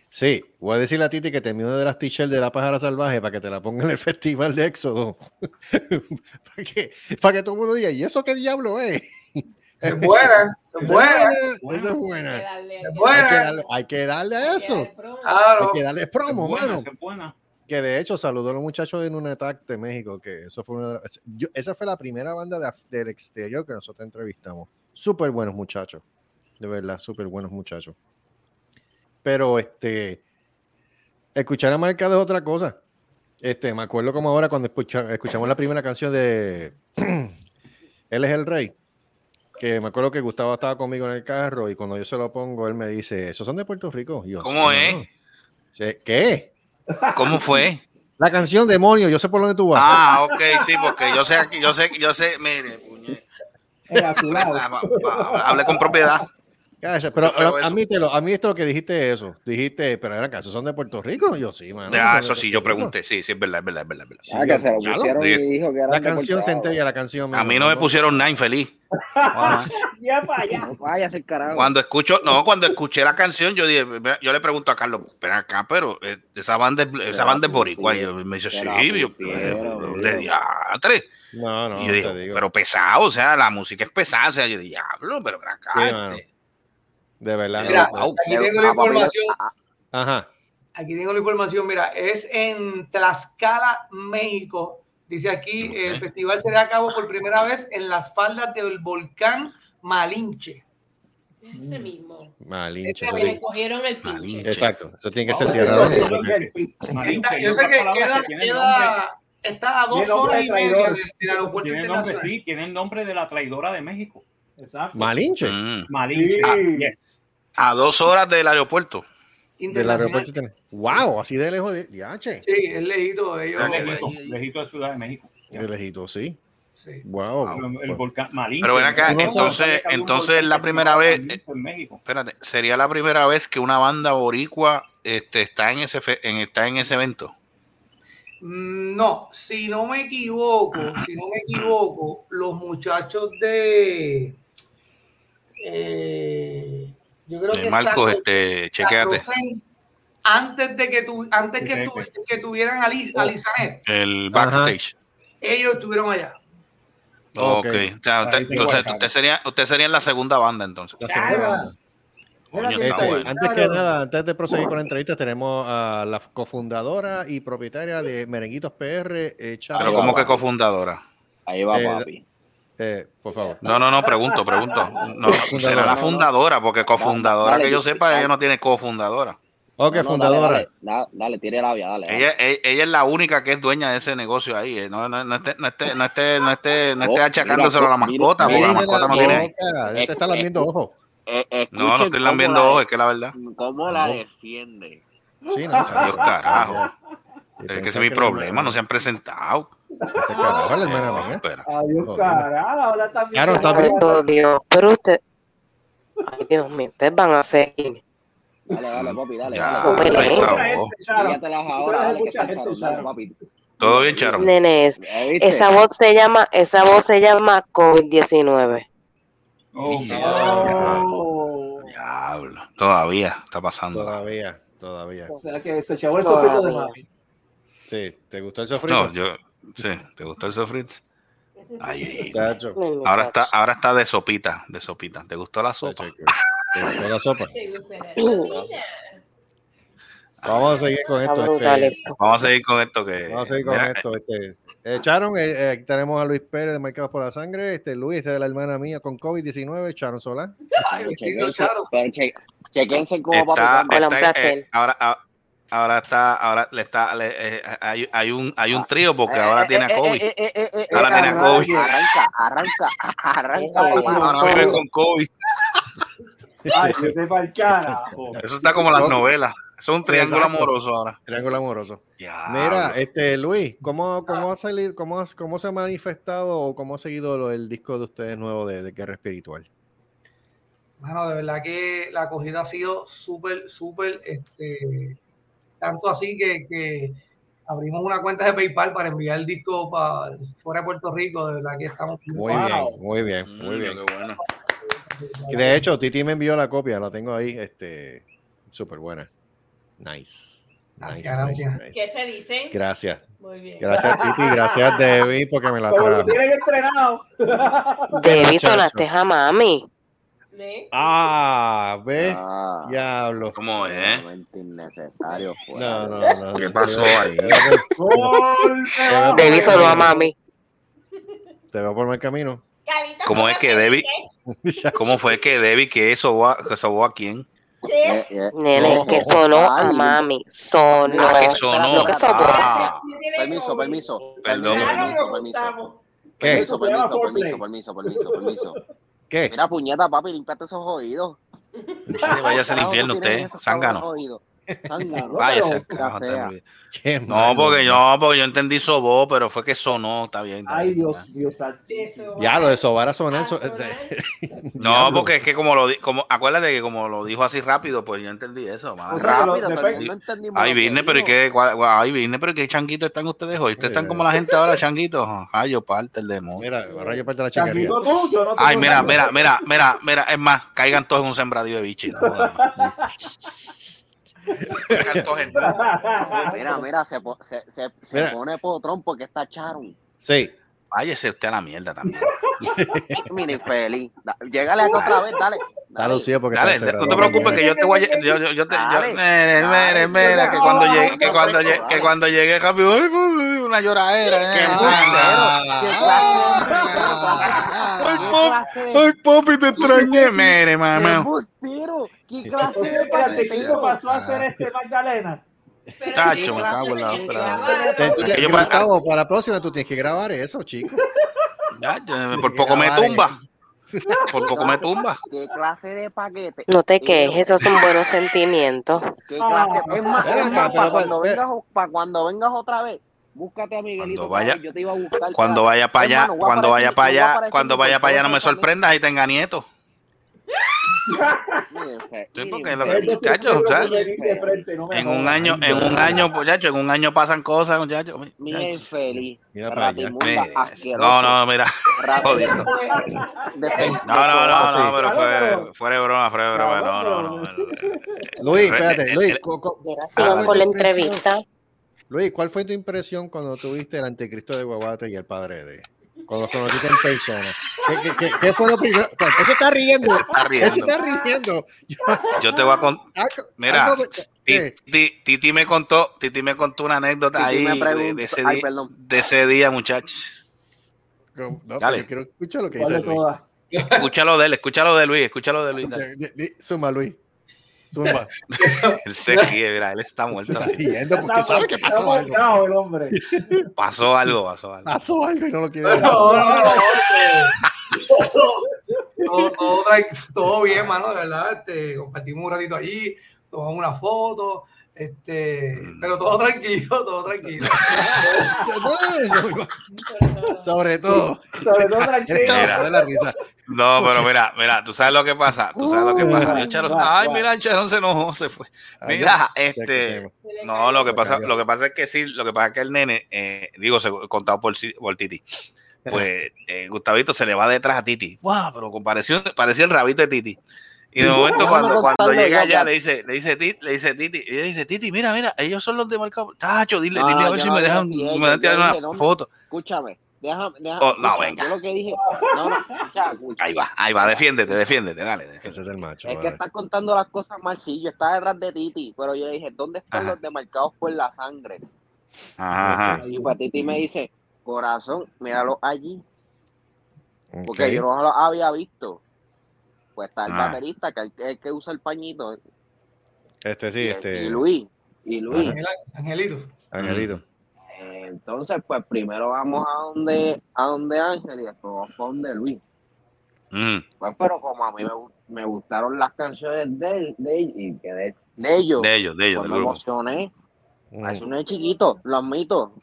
Sí, voy a decirle a Titi que te una de las t-shirts de la pájara salvaje para que te la ponga en el festival de Éxodo. para, que, para que todo el mundo diga, ¿y eso qué diablo es? Es buena, es buena. Esa es buena. Hay que darle- hay que a eso. Hay que darle promo, mano. esa es buena. Que de hecho saludó a los muchachos de Nunetac de México, que eso fue una de las- yo- esa fue la primera banda de del exterior que nosotros entrevistamos. Súper buenos muchachos, de verdad, súper buenos muchachos. Pero este, escuchar a Marcado es otra cosa. Este, me acuerdo como ahora cuando escucha- escuchamos la primera canción de Él es el Rey, que me acuerdo que Gustavo estaba conmigo en el carro y cuando yo se lo pongo, él me dice, ¿esos son de Puerto Rico? Y yo, ¿Cómo "Sí, es? mano". Sí, ¿Qué? ¿Cómo fue? La canción Demonio, yo sé por dónde tú vas. Ah, ok, sí, porque yo sé yo sé, yo sé, mire, puñe- a su lado. Va- va- hable con propiedad. Pero Qué feo a- admítelo, admítelo lo que dijiste eso. Dijiste, pero eran casos, son de Puerto Rico. Yo sí, mano. Ah, eso sí, yo pregunté. Sí, sí, es verdad, es verdad, es verdad. es verdad. Sí, Ah, que se lo claro. pusieron y Sí. dijo que era La canción se entera, la canción. A mí no me pusieron nada infeliz. Ah, Ya para allá. Vaya el carajo. Cuando escucho, no, cuando escuché la canción, yo dije, yo le pregunto a Carlos, ven acá, pero eh, esa banda, es- esa banda es boricua. Y yo- me dice, sí, yo, pusieron, de diantre. No, no, y yo digo, pero pesado, o sea, la música es pesada, o sea, yo diablo, pero acá. Sí, este". De verdad. Mira, no, no. aquí tengo la información. Ajá. Aquí tengo la información, mira, es en Tlaxcala, México. Dice aquí, el festival se da a cabo por primera vez en las faldas del volcán Malinche. Ese mismo. Malinche. Tiene- le cogieron el pinche. Exacto. Eso tiene que ser tierra. yo sé que queda, queda- está a dos horas y media del, del aeropuerto Tiene nombre, sí, tiene el nombre de la traidora de México. Exacto. Malinche. Mm. Malinche. Sí. Ah, yes. A dos horas del aeropuerto. Del aeropuerto. tiene- Wow, así de lejos de. Yache. Sí, es lejito. Ellos, Lejito, lejito de Ciudad de México. De lejito, sí. sí. Wow. El, el volcán Malinche. Pero ven acá, entonces- entonces la primera vez- Malinche En México. Espérate, sería la primera vez que una banda boricua este, está en ese fe- en, está en ese evento. Mm, No, si no me equivoco, si no me equivoco, los muchachos de. eh, yo creo Eh, que Marcos, este. José, antes de que tu, antes que, tu- que tuvieran a, Liz, a Lizanet, El Ajá. backstage. ellos estuvieron allá. Ok. Ok. O sea, usted- entonces usted sería, usted sería en la segunda banda entonces. La Claro. segunda banda. Coño, Este, bueno. antes que nada, antes de proseguir con la entrevista, tenemos a la cofundadora y propietaria de Merenguitos PR, eh, Charo Pero como que cofundadora. Ahí va, Eh, papi. Eh, por favor. No, no, no, pregunto, pregunto. No, será la fundadora, porque cofundadora, Dale, que yo dale. sepa, ella no tiene cofundadora. Ok, No, no, fundadora. Dale, dale, dale, tire la vía, dale. Ella, ella, ella es la única que es dueña de ese negocio ahí. eh. No, no, no esté, no esté, no esté, no esté, no esté Oh, achacándoselo a la mira, mascota, porque la mascota no tiene. ya te está lambiendo ojo. Eh, No, no escuchen estoy lambiendo la- ojos, es que la verdad. ¿Cómo la No. defiende? Sí, no, Dios carajo. Es que ese es mi problema, no se han presentado. Ese carajo mía. Espera. Adiós, Joder. carajo. Ahora también. Claro, está bien. Oh, Dios, pero usted. Ay, Dios mío, ustedes van a seguir. Dale, dale, papi, dale, Ya, dale. Ahí está, ahora, eres dale, mucha está papi. ¿Todo bien, Charo? Nenes, Eh, esa voz se llama, esa voz se llama COVID-19. Oh. Diablo. Todavía está pasando. Todavía, todavía. O sea que se echó el sofrito de mami. Sí, ¿te gustó el sofrito? No, yo. Sí, ¿te gustó el sofrito? Ay. Ay, ahora está, ahora está de sopita, de sopita. ¿Te gustó la sopa? ¿Te gustó la sopa? Vamos a seguir con esto. Este. Vamos a seguir con esto que. vamos a seguir con Mira, esto. Este, eh, Charon, eh, eh, aquí tenemos a Luis Pérez de Marcados por la Sangre. Este, Luis, este de la hermana mía con COVID-19. Charon Solá. Chequense, chequense está, placer. eh, ahora, ah, ahora está, ahora le está, le- eh, hay, hay un, hay un trío porque ahora Eh, tiene eh, a COVID. eh, eh, eh, eh, Ahora eh, tiene arranca, COVID. Arranca, arranca, arranca. Ahora vive con COVID. Ay. Eso está como las novelas. Eso es un triángulo exacto. amoroso ahora. Triángulo amoroso. Diablo. Mira, este Luis, ¿cómo, cómo ha salido, cómo, has- cómo se ha manifestado o cómo ha seguido lo- el disco de ustedes nuevo de, de Guerra Espiritual? Bueno, de verdad que la acogida ha sido súper, súper, este, tanto así que, que abrimos una cuenta de PayPal para enviar el disco para fuera de Puerto Rico, de verdad que estamos Muy Wow. bien, muy bien, muy Mm, bien. qué bueno. Y De hecho, Titi me envió la copia, la tengo ahí, este, súper buena. Nice. Gracias, nice, gracias. nice. ¿Qué se dicen? Gracias. Muy bien. Gracias, Titi. Gracias, Debbie, porque me la trajo. Debbie, sonaste a mami. ¿Ve? Ah, ve. Ah, Diablo. ¿Cómo es? momento innecesario. fuera No, no, no. ¿Qué pasó ahí? Gol, Te veo- Debbie sonó a mami. Te veo por mal camino. ¿Cómo es que Debbie, cómo fue que Debbie que sobó a, que sobó a quién? Eh, eh, Nene, no, que sonó a mami. Sonó. Ah, que sonó. No que sonó. Ah, Permiso, permiso. Perdón. Permiso, permiso, ¿Qué? permiso. Eso se Permiso, permiso, permiso, permiso, permiso. ¿Qué? Mira, puñeta, papi, limpiate esos oídos. sí, váyase al infierno usted, zángano. Váyase No, porque no. yo, porque yo entendí sobó, pero fue que sonó, está bien. está Ay, bien, Dios, está. Dios. Ya, lo de sobar a sonar. So- sonar. No, porque es que como lo di- como acuérdate que como lo dijo así rápido, pues yo entendí eso. más O sea, Rápido, entendimos Ay, vine, pero ¿y dijo. qué? Ay, vine, pero ¿y qué changuitos están ustedes hoy? Ustedes están como la gente ahora, changuitos. Ay, yo parte el demonio. Mira, ahora yo parte la. Changuito no Ay, mira, mira, mira, mira, mira, es más, caigan todos en un sembradío de bichi. Mira, mira, se, po- se, se, se Mira. pone potrón porque está Charon. Sí. Váyase usted a la mierda también. Mira, infeliz. Llégale acá otra vez, dale. Está lucido porque Dale, está no te preocupes que yo te voy a... Yo, yo, yo te... Yo, Dale. mire, Dale. mire, mire, que cuando llegue, que cuando Dale. llegue, que cuando llegue rápido, una lloradera. ¡Qué eh, clase de- qué clase de- Ay, papi, te extrañé. Mire, ¡Qué mamá. ¡Qué clase de Espérate, ¿qué embustero! pasó a hacer este Magdalena? Tacho, me cago en la otra. Yo- para la próxima tú tienes que grabar eso, chico. Por poco me tumba. Por poco me tumba. ¡Qué clase de paquete! No te quejes, esos son buenos sentimientos. ¡Qué clase! Es más, Ven es acá, más, pero, para cuando, pero, vengas, para cuando vengas otra vez, búscate a Miguelito. Cuando vaya- otra vez, yo te iba a buscar. Cuando para- vaya para allá, Hermano, cuando aparecer- vaya para allá, cuando vaya para allá no me sorprendas y tenga Sí, porque lo muchachos, muchachos. me En un año, en un año, muchachos, en un año pasan cosas, muchachos. Mira infeliz. No, no, mira. No, no, no, no, pero fue, de broma, fuera de broma. No, no, no. Luis, espérate, Luis, Gracias ¿cuál fue por la entrevista. Luis, ¿cuál fue tu impresión cuando tuviste el anticristo de Guaguate y el padre de? Cuando los conociste en persona. ¿Qué, qué, qué, qué fue lo primero? Ese está riendo. Se está Ese riendo. está riendo. Yo- Yo te voy a contar. algo- Mira. Titi, Titi me contó, Titi me contó una anécdota Titi ahí de, ese ay, día, de ese día, muchachos. No, pero Dale. yo quiero escuchar lo que ¿Cuál dice Luis. Escúchalo de él, escúchalo de Luis, escúchalo de Luis. Zumba, Luis. Zumba. Él se ríe, mira, él está muerto. está riendo porque Está sabe que está pasó algo. marcado el hombre. Pasó algo, pasó algo. Pasó algo y no lo quiere No, decir. no, no, no, todo, todo, todo bien, mano, de verdad. Este, compartimos un ratito allí, tomamos una foto, este, pero todo tranquilo, todo tranquilo. Sobre todo. Sobre todo tranquilo. No, pero mira, mira, tú sabes lo que pasa, tú sabes lo que pasa. Charo- va, ay, va. mira, el Charón se enojó, se fue. Ay, Mira, este, no, lo que pasa, lo que pasa es que sí, lo que pasa es que el nene, eh, digo, se- contado por, por Titi, pues eh, Gustavito se le va detrás a Titi. Wow, pero pareció, parecía el rabito de Titi. Y de momento cuando, cuando llega allá le dice, le dice Titi, le dice Titi, y ella dice, Titi, mira, mira, ellos son los de marcado. Tacho, dile, No, dile a ver si no me dejan, me dejan tirar una dije, no, foto. Escúchame, déjame, déjame. Oh, no, escucha, venga. Yo lo que dije, no, no, escucha, escucha. Ahí va, ahí va, defiéndete, defiéndete, dale. Ese es el macho. Es que estás contando las cosas mal, sí, yo estaba detrás de Titi, pero yo le dije, ¿dónde están Ajá. los demarcados por la sangre? Ajá, ajá. Y pues Titi me dice, corazón, míralo allí, porque yo no los había visto. Pues está el Ah. baterista, que es el que usa el pañito, Este sí, y, este. y Luis, y Luis. Angelito. Angelito. Eh, Entonces, pues primero vamos a donde, a donde Ángel y después vamos a donde Luis. Mm. Pues, pero como a mí me, gu- me gustaron las canciones de, él- de, él- y que de, de ellos, De ellos, de ellos, pues me grupo. emocioné. Mm. Es un chiquito, lo admito.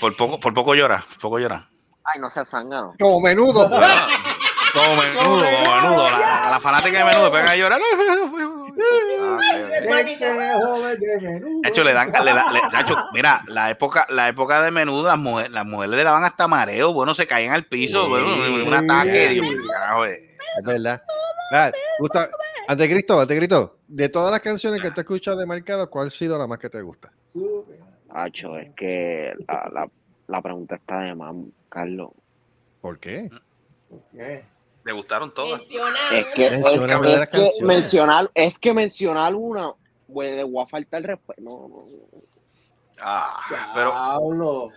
Por poco, por poco llora, por poco llora. Ay, no seas zángano. Como menudo. Como menudo, como menudo. La, la fanática de menudo pega a llorar. De hecho, le dan, le da- le- de hecho, mira, la época, la época de menudo, las mujeres, las mujeres le daban hasta mareo, bueno, se caían al piso, Sí. bueno, un ataque, Dios mío, carajo, eh. Es verdad. Ah, gusta, Antecristo, Antecristo, de todas las canciones que tú has escuchado de Marcado, ¿cuál ha sido la más que te gusta? Acho, es que la, la, la pregunta está de más, Carlos. ¿Por qué? ¿Qué? Le gustaron todas. Es que, es, es mencionar, es que mencionar una, pues, le voy a faltar el respeto. No, no, no. Ah, pero, Pablo.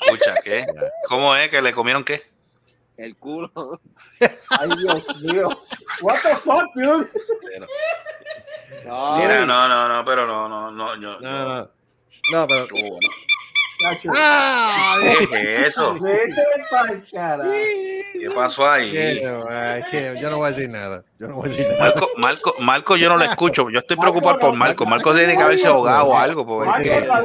escucha, ¿qué? ¿Cómo es que le comieron qué? El culo. Ay, Dios mío. What the fuck, dude? No, Mira, no, no, no, pero no, no, no, yo, No, no. No, pero. ¡Ah! ¿Qué es eso? ¿Qué pasó ahí? Yo no voy a decir nada. Yo no voy a decir nada. Marco, Marco, Marco, yo no lo escucho. Yo estoy preocupado por Marco. Marco tiene que haberse ahogado o algo, porque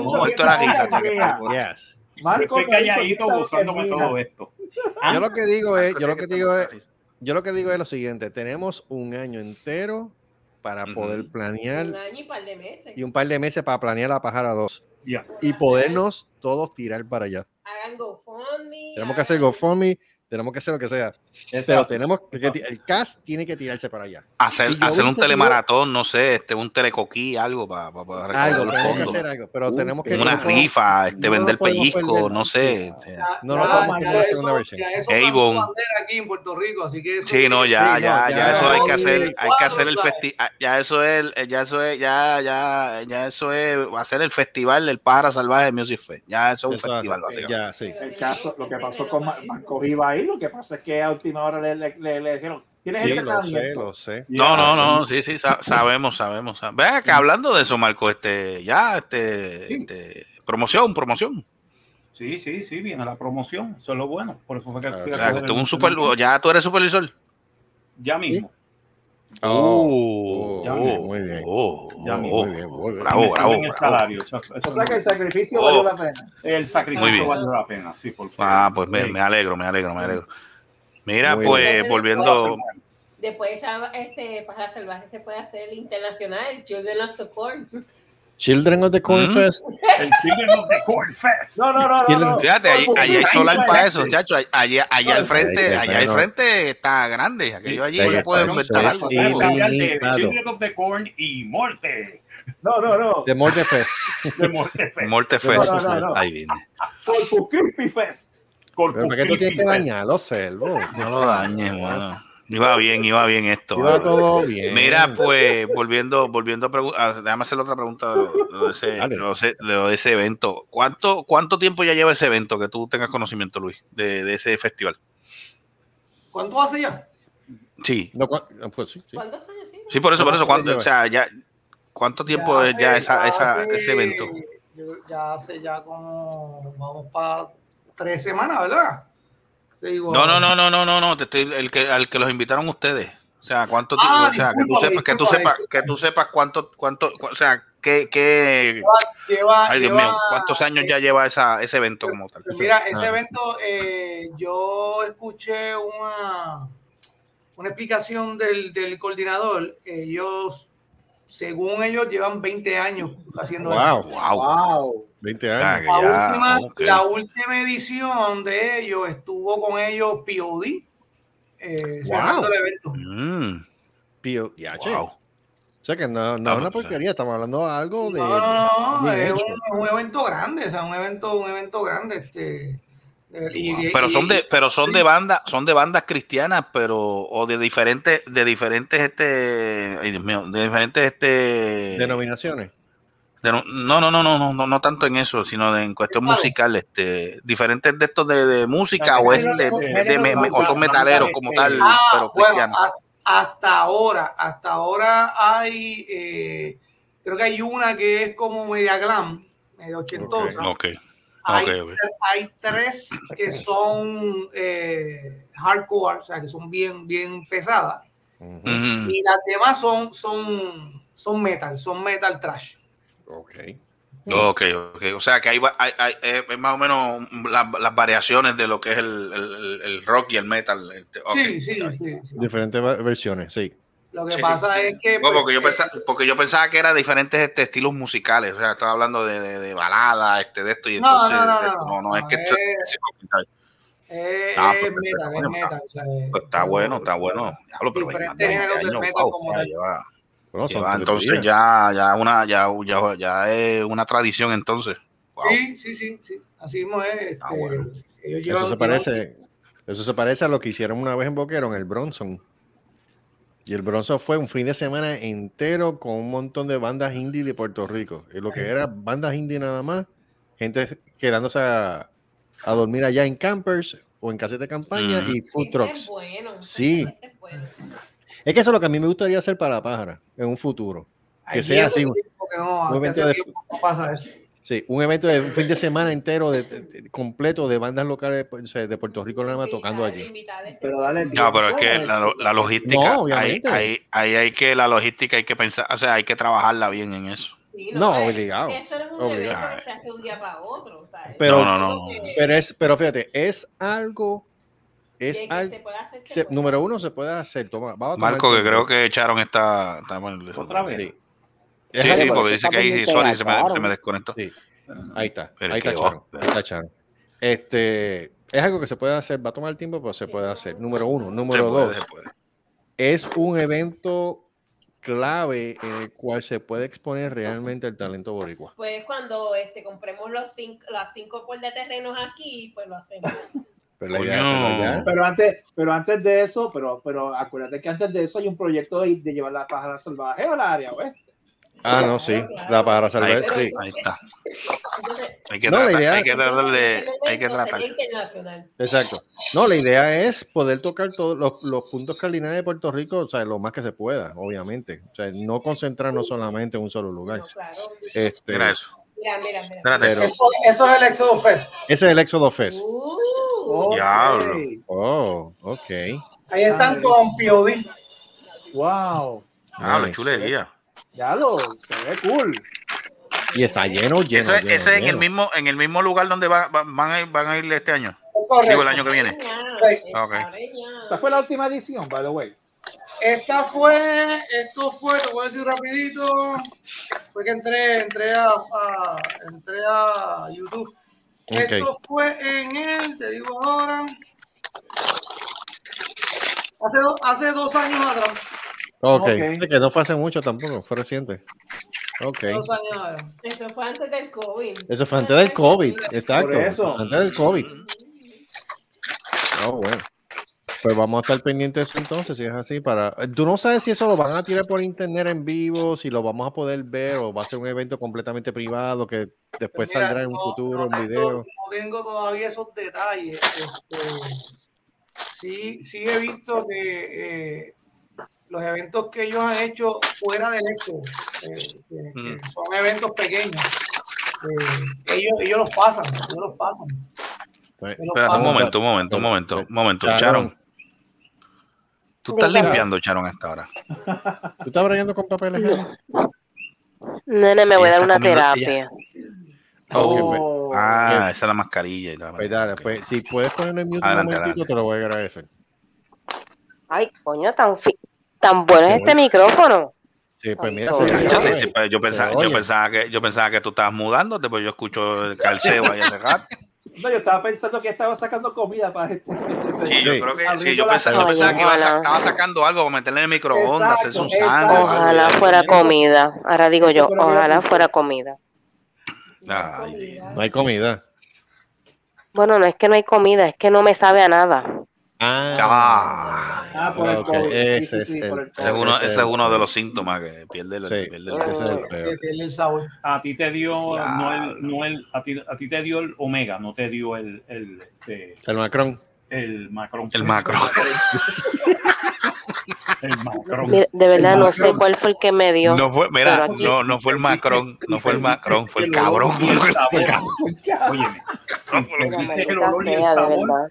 muerto que la está risa. Yes. Marco Estoy calladito gozándome todo esto. Yo lo que digo es, yo lo que digo es, yo lo que digo es lo siguiente: tenemos un año entero para poder planear un año y par de meses. y un par de meses para planear la pájara 2 Ya. y podernos todos tirar para allá. Hagan GoFundMe. Tenemos que hacer GoFundMe, tenemos que hacer lo que sea, pero tenemos que, el cast tiene que tirarse para allá. Hacer, Si hacer un telemaratón, no sé, este, un telecoquí, algo para, para, para Algo, los tenemos que fondos. hacer algo, pero Uh, tenemos que Una rifa, este, no vender nos pellizco, perder. no sé. este. Ya- No lo podemos en la segunda versión. aquí en Puerto Rico, así que eso Sí, no, ya, Sí, ya, ya, ya, eso hay que hacer, hay que hacer el festival, ya eso es, ya eso es, ya, ya, ya eso es, va a ser el festival del pájaro salvaje Music Fest, ya eso es un Eso festival, ya, sí. El caso, lo que pasó con Ma- Marco Riva ahí, lo que pasa es que a última hora le, le, le, le dijeron, ¿tienes Sí, el lo sé, lo sé. No, no, no, sí, sí, sa- sabemos, sabemos. sabemos. Ven acá, hablando de eso, Marco, este, ya, este, Sí. este, promoción, promoción. Sí, sí, sí, viene la promoción. Eso es lo bueno. Por eso fue que Claro, que tú un super, ya tú eres supervisor. Ya mismo. Oh, ya oh, muy bien. Oh, Ya oh, oh. Muy bien, muy bien. Bravo, bravo, el salario. Eso, eso O sea que el sacrificio Oh. valió la pena. el sacrificio valió la pena, sí, porque Ah, pues me, me alegro, me alegro, me alegro. Mira, Muy pues bien. volviendo, Después esa, este, Pájara Salvaje se puede hacer internacional, el Children of the Corn. Children of the Corn Mm. Fest. el Children of the Corn Fest. No, no, no, no. no. fíjate, allí, allí hay solar para eso, chacho. Allá, allá al frente, allá al frente está grande. Aquello allí Sí, se puede inventar es algo. de. Children of the Corn y Morte. No, no, no. The Morte Fest. De Morte Fest. Morte Fest. no, no, no. Ahí viene. Corpus Crispy Fest. Corpus Pero ¿para qué tú tienes que dañarlo, Selvo? No lo dañes, bueno. Iba bien, iba bien esto. Iba todo bien. Mira, pues, volviendo, volviendo a preguntar, déjame hacer otra pregunta de, lo- de ese, de ese evento. ¿Cuánto, ¿Cuánto tiempo ya lleva ese evento que tú tengas conocimiento, Luis, de, de ese festival? ¿Cuánto hace ya? Sí, No, pues sí, sí. ¿Cuántos años sí? sí, por eso, por eso, ¿Cuánto o sea, ya, ¿cuánto tiempo es ya esa, esa, hace- ese evento? ya hace ya como, vamos para tres semanas, ¿verdad? Digo, No, no, no, no, no, no, no, te estoy, el que, al que los invitaron ustedes. O sea, cuánto tiempo, Ah, o sea, que tú sepas, que tú sepas, que tú sepas cuánto, cuánto, cu- o sea, qué, qué, Lleva, ay Dios lleva- mío, cuántos años ya lleva esa, ese evento como tal. Pues mira, ese Ah. evento, eh, yo escuché una, una explicación del, del coordinador. Ellos, según ellos, llevan 20 años haciendo eso. Wow, Wow. Wow. 20 Ah, años. La, ya, última, ok. la última edición de ellos estuvo con ellos POD, eh, el evento. Mm, ya, che. wow. O sea que no, no Ah, es una porquería, estamos hablando de algo de. No, no, no, bien es hecho. un, un evento grande, o sea, un evento, un evento grande. Este, de- y- Pero son de, pero son de bandas, son de bandas cristianas, pero, o de diferentes, de diferentes este, de diferentes este Denominaciones. De no, no, no, no, no, no, no tanto en eso, sino de- en cuestión musical, este, diferentes de estos de, de música o es de, Género- de- género me- me- o son metaleros como tal, Ah, pero bueno, hasta ahora, hasta ahora hay, eh, creo que hay una que es como media glam, media ochentosa. Ok, Hay, hay tres que son eh, hardcore, o sea, que son bien, bien pesadas. Y las demás son, son, son metal, son metal trash. Ok. Ok, ok. O sea que hay, va- hay, hay- eh, es más o menos la- las variaciones de lo que es el, el- el rock y el metal. este. Sí, sí, sí, sí. Diferentes versiones, sí. Lo que Sí, sí. pasa es que... No, pues, porque, yo eh, pensaba, porque yo pensaba que era diferentes este, estilos musicales. O sea, estaba hablando de, de, de balada, este, de esto. Y No, entonces, no, no, eh, no, no, es no, que esto eh, eh, Ah, es pues, metal, es metal. o sea, eh, pues, está bueno, está bueno. Pero Diferentes 20 géneros del años, metal como tal. Bueno, son entonces días. ya, ya una, ya, ya, ya es una tradición entonces. Wow. Sí, sí, sí, sí. Así mismo es. Este, Ah, bueno. ellos Eso se parece, eso se parece a lo que hicieron una vez en Boquero, en el Bronson. Y el Bronson fue un fin de semana entero con un montón de bandas indie de Puerto Rico. Y lo que era bandas indie nada más, gente quedándose a, a dormir allá en campers o en casas de campaña Ujú. y food trucks. es bueno. Sí. ese es bueno. Es que eso es lo que a mí me gustaría hacer para la pájara en un futuro. Que Hay sea así, que no, un evento de- no pasa eso. Sí, un evento de un fin de semana entero de, de- de- completo de bandas locales de Puerto Rico nada más tocando allí. este- Pero dale No, pero es que la, la logística, No, ahí, ahí, ahí hay que, la logística hay que pensar, o sea, hay que trabajarla bien en eso. Sí, No, es- obligado, Eso no es un obligado. evento que se hace un día para otro. sea, Pero- No, no, no. Pero es, pero fíjate, es algo, es que- que algo, se puede hacer, se se- puede. número uno se puede hacer. Toma, vamos a tomar Marco, que tiempo. creo que echaron esta... Otra vez. Sí. Sí, sí, porque dice que ahí, sorry, se me, se me desconectó. Sí. Ahí está, Pero ahí está ahí está. Este, es algo que se puede hacer, va a tomar tiempo, pero se puede hacer. Número uno. Se Número puede, dos, es un evento clave en el cual se puede exponer realmente el talento boricua. Pues cuando este, compremos los cinco, las cinco cuerdas de terrenos aquí, pues lo hacemos. Pero la idea es Coño. hacerlo allá. Pero antes, pero antes de eso, pero, pero acuérdate que antes de eso hay un proyecto de, de llevar la pájara salvaje al área oeste. Ah, no, sí, la para salvar, Ahí, sí. ahí está. Hay que No, la idea- hay que darle, el hay que tratar. Exacto. No, la idea es poder tocar todos los, los puntos cardinales de Puerto Rico, o sea, lo más que se pueda, obviamente. O sea, no concentrarnos solamente en un solo lugar. Este, Mira eso. Mira, mira, mira. Pero- Eso, eso es el Éxodo Fest. ese es el Éxodo Fest. Uh, Ok. Diablo. Oh, ok. Ahí están Ay. con POD. Wow. Ah, la chulería. Ya lo, se ve cool. Y está lleno, lleno. Eso es, lleno, ese es en el mismo, en el mismo lugar donde va- va- van, a ir, van a ir este año. Correcto. Digo el año que viene. Sí. Ok. Esta fue la última edición, by the way. Esta fue, esto fue, te voy a decir rapidito, fue que entré, entré a, a- entré a YouTube. Esto fue en el, te digo ahora, hace, do- hace dos años atrás, Ok. Que no fue hace mucho tampoco, fue reciente. Ok. dos años atrás. Eso fue antes del COVID. Eso fue antes del COVID, exacto. Eso eso. fue antes del COVID. Oh, bueno. Pues vamos a estar pendientes de eso entonces, si es así. para Tú no sabes si eso lo van a tirar por internet en vivo, si lo vamos a poder ver o va a ser un evento completamente privado que después Mira, saldrá en un futuro, no un video. No tengo todavía esos detalles. Este, sí, sí he visto que eh, los eventos que ellos han hecho fuera del hecho, eh, que- que Mm. son eventos pequeños, eh, ellos, ellos los pasan, ellos los pasan. Sí. Los Espérate, un momento, un momento, un momento, un momento. Charon. Charon, tú estás Dígame. limpiando, Charon, a esta hora. ¿Tú estás bregando con papeles? ahí? Nene, me voy a dar una terapia. Oh. Ah, esa es la mascarilla. y la- Pues dale, pues si puedes ponerlo en mute un momentito, adelante. te lo voy a agradecer. Ay, coño, tan, fi- tan bueno es este oye. micrófono. Sí, pues mira, Ay, se- oye. Sí, se- sí, pues yo, pensaba, yo, pensaba que, yo pensaba que tú estabas mudándote, pues yo escucho el calceo ahí hace rato. No, yo estaba pensando que estaba sacando comida para este. Sí, yo creo que sí, yo pensaba, yo pensaba que iba a estaba sacando algo para meterle en el microondas, hacerse un Exacto, sándwich. Ojalá fuera comida. Ahora digo yo, ojalá fuera comida. Ay, No hay comida. Bueno, no es que no hay comida, es que no me sabe a nada. Ah, Ah, Ah, por el ok, COVID. Sí, ese sí, es sí, el- por el ese es uno, Ese es uno de los síntomas que pierde el, Sí. pierde el- sabor. A ti te dio, Ya. no el, no el, a ti, a ti te dio el Omega, no te dio el, el, este, El Macron. el Macron. El Macron. El Macron. Mira, de verdad El no sé cuál fue el que me dio. No fue, mira, no, no fue el Macron, no fue el Macron, fue el cabrón. verdad.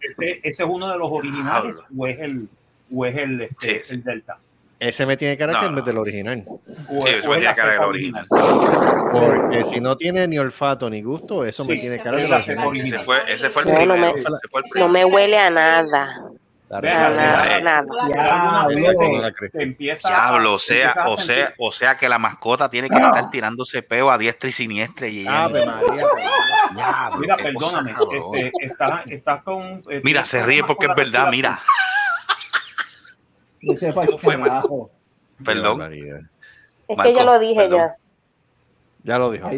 Ese, ese es uno de los originales o es el, o es el, este, Sí, sí. el Delta. Ese me tiene cara No, que no. del original. O Sí, es- eso o me tiene la cara del original. Porque si no tiene ni olfato ni gusto, eso me Sí, tiene esa cara del original. original. Ese fue, ese fue el No, no primero. me- ese fue el No primero. me huele a nada. Diablo, o sea, o sea, o sea que la mascota tiene que estar tirándose peo a diestra y siniestra y ella Ave María. Diablo, Mira, cosa perdóname, este, estás, estás con. eh, Mira, se ríe porque es verdad, mira. Ese fue ¿Cómo fue, el carajo. Perdón. Es que yo lo dije ya. Ya lo dijo.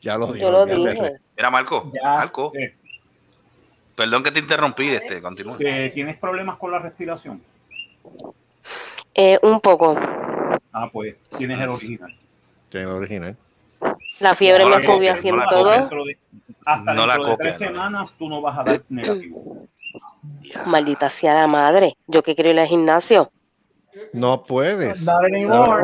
Ya lo dijo. Yo lo dije. Mira, Marco. Marco, Eh, perdón que te interrumpí, este, continúa. que ¿Tienes problemas con la respiración? Eh, un poco. Ah, pues tienes el original. Tiene el original. La fiebre No la me subió la todo. De, hasta No la dentro de copies, tres no. semanas tú no vas a dar negativo. Maldita sea la madre. Yo que quiero ir al gimnasio. No puedes. No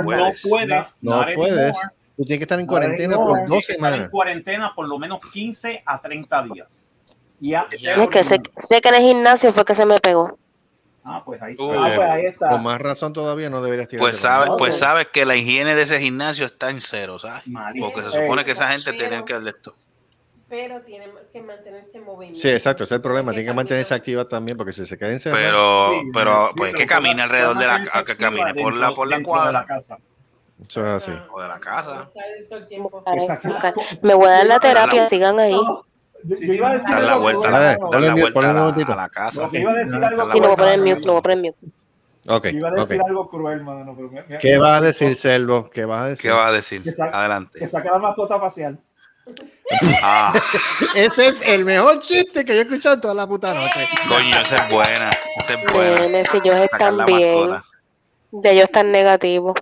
puedes. puedes. No puedes. Tú tienes que estar en cuarentena por dos Tienes que estar en semanas. cuarentena por lo menos 15 a 30 días. Ya, es que sé, sé que en el gimnasio fue que se me pegó. Ah, pues ahí Uh, Ah, pues ahí está. Con más razón todavía no deberías tirar. Pues sabes, pues no. sabes que la higiene de ese gimnasio está en cero, ¿sabes? Porque se supone que esa gente Pero- tiene que hacer esto. Pero tiene que mantenerse en movimiento. Sí, exacto, ese es el problema. Tiene Tiene que mantenerse activa también porque si se queda encerrado. Pero, Sí, pero, sí, pues pero que camine alrededor de la mantenerse que camine por la por la dentro de cuadra la casa. Eso es así. o de la casa. Me voy a dar la terapia, sigan ahí. Yo, yo iba a decir Dar la vuelta, Dale, dale la vuelta ponle a un la, momentito. a la casa. Yo iba a decir algo Sí, lo voy a poner mute, lo voy a poner en mute. Ok, Iba a decir algo cruel, mano. Pero me- me- ¿Qué vas a decir, Selvo? ¿Qué vas a decir? ¿Qué vas a decir? Que saca- Adelante. Que saca la mascota facial. Ah, Ese es el mejor chiste que yo he escuchado en toda la puta noche. coño, esa es buena. Esa es buena. Si ellos están bien, de ellos están negativos.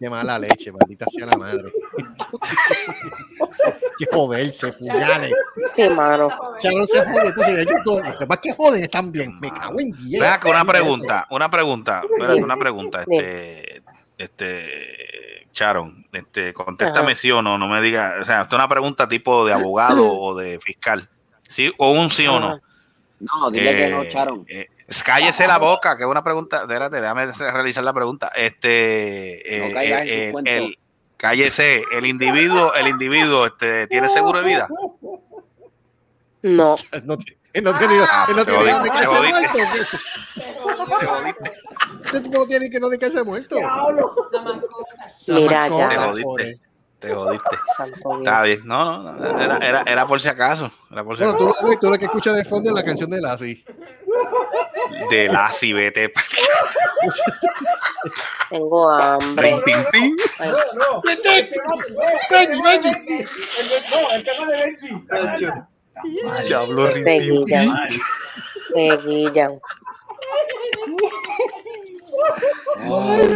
Qué mala leche, maldita sea la madre. que joderse, puñales. Sí, mano. No se jode, entonces ellos todos, los demás que joden están bien. Me cago en 10. Ven acá, una pregunta, una pregunta, una pregunta, este, este, Charon, este, contéstame Ajá. sí o no, no me digas, o sea, esto es una pregunta tipo de abogado o de fiscal, sí o un sí o no. No, dile que no, Eh, Charon. eh, cállese la boca, que es una pregunta, espérate, déjame realizar la pregunta, este, eh, No caigas en eh, sus el- el- cállese, el individuo, el individuo, este, tiene seguro de vida. No. No, él no tiene, Ah, él no te tiene jodiste, dónde te quedarse jodiste. muerto. Te jodiste, Este tipo no tiene que dónde quedarse muerto. La mascota. La Mira te ya. jodiste, te jodiste. Está bien, no, no, no, era, era, era por si acaso, era por si Bueno, acaso. tú, lo- tú lo que escuchas de fondo es la canción de Lassie. De la cibete. Tengo hambre. Tin, tin. Ay, No, Benji, Benji. no, el tema de Benji. Rin, tin, Seguilla. Seguilla.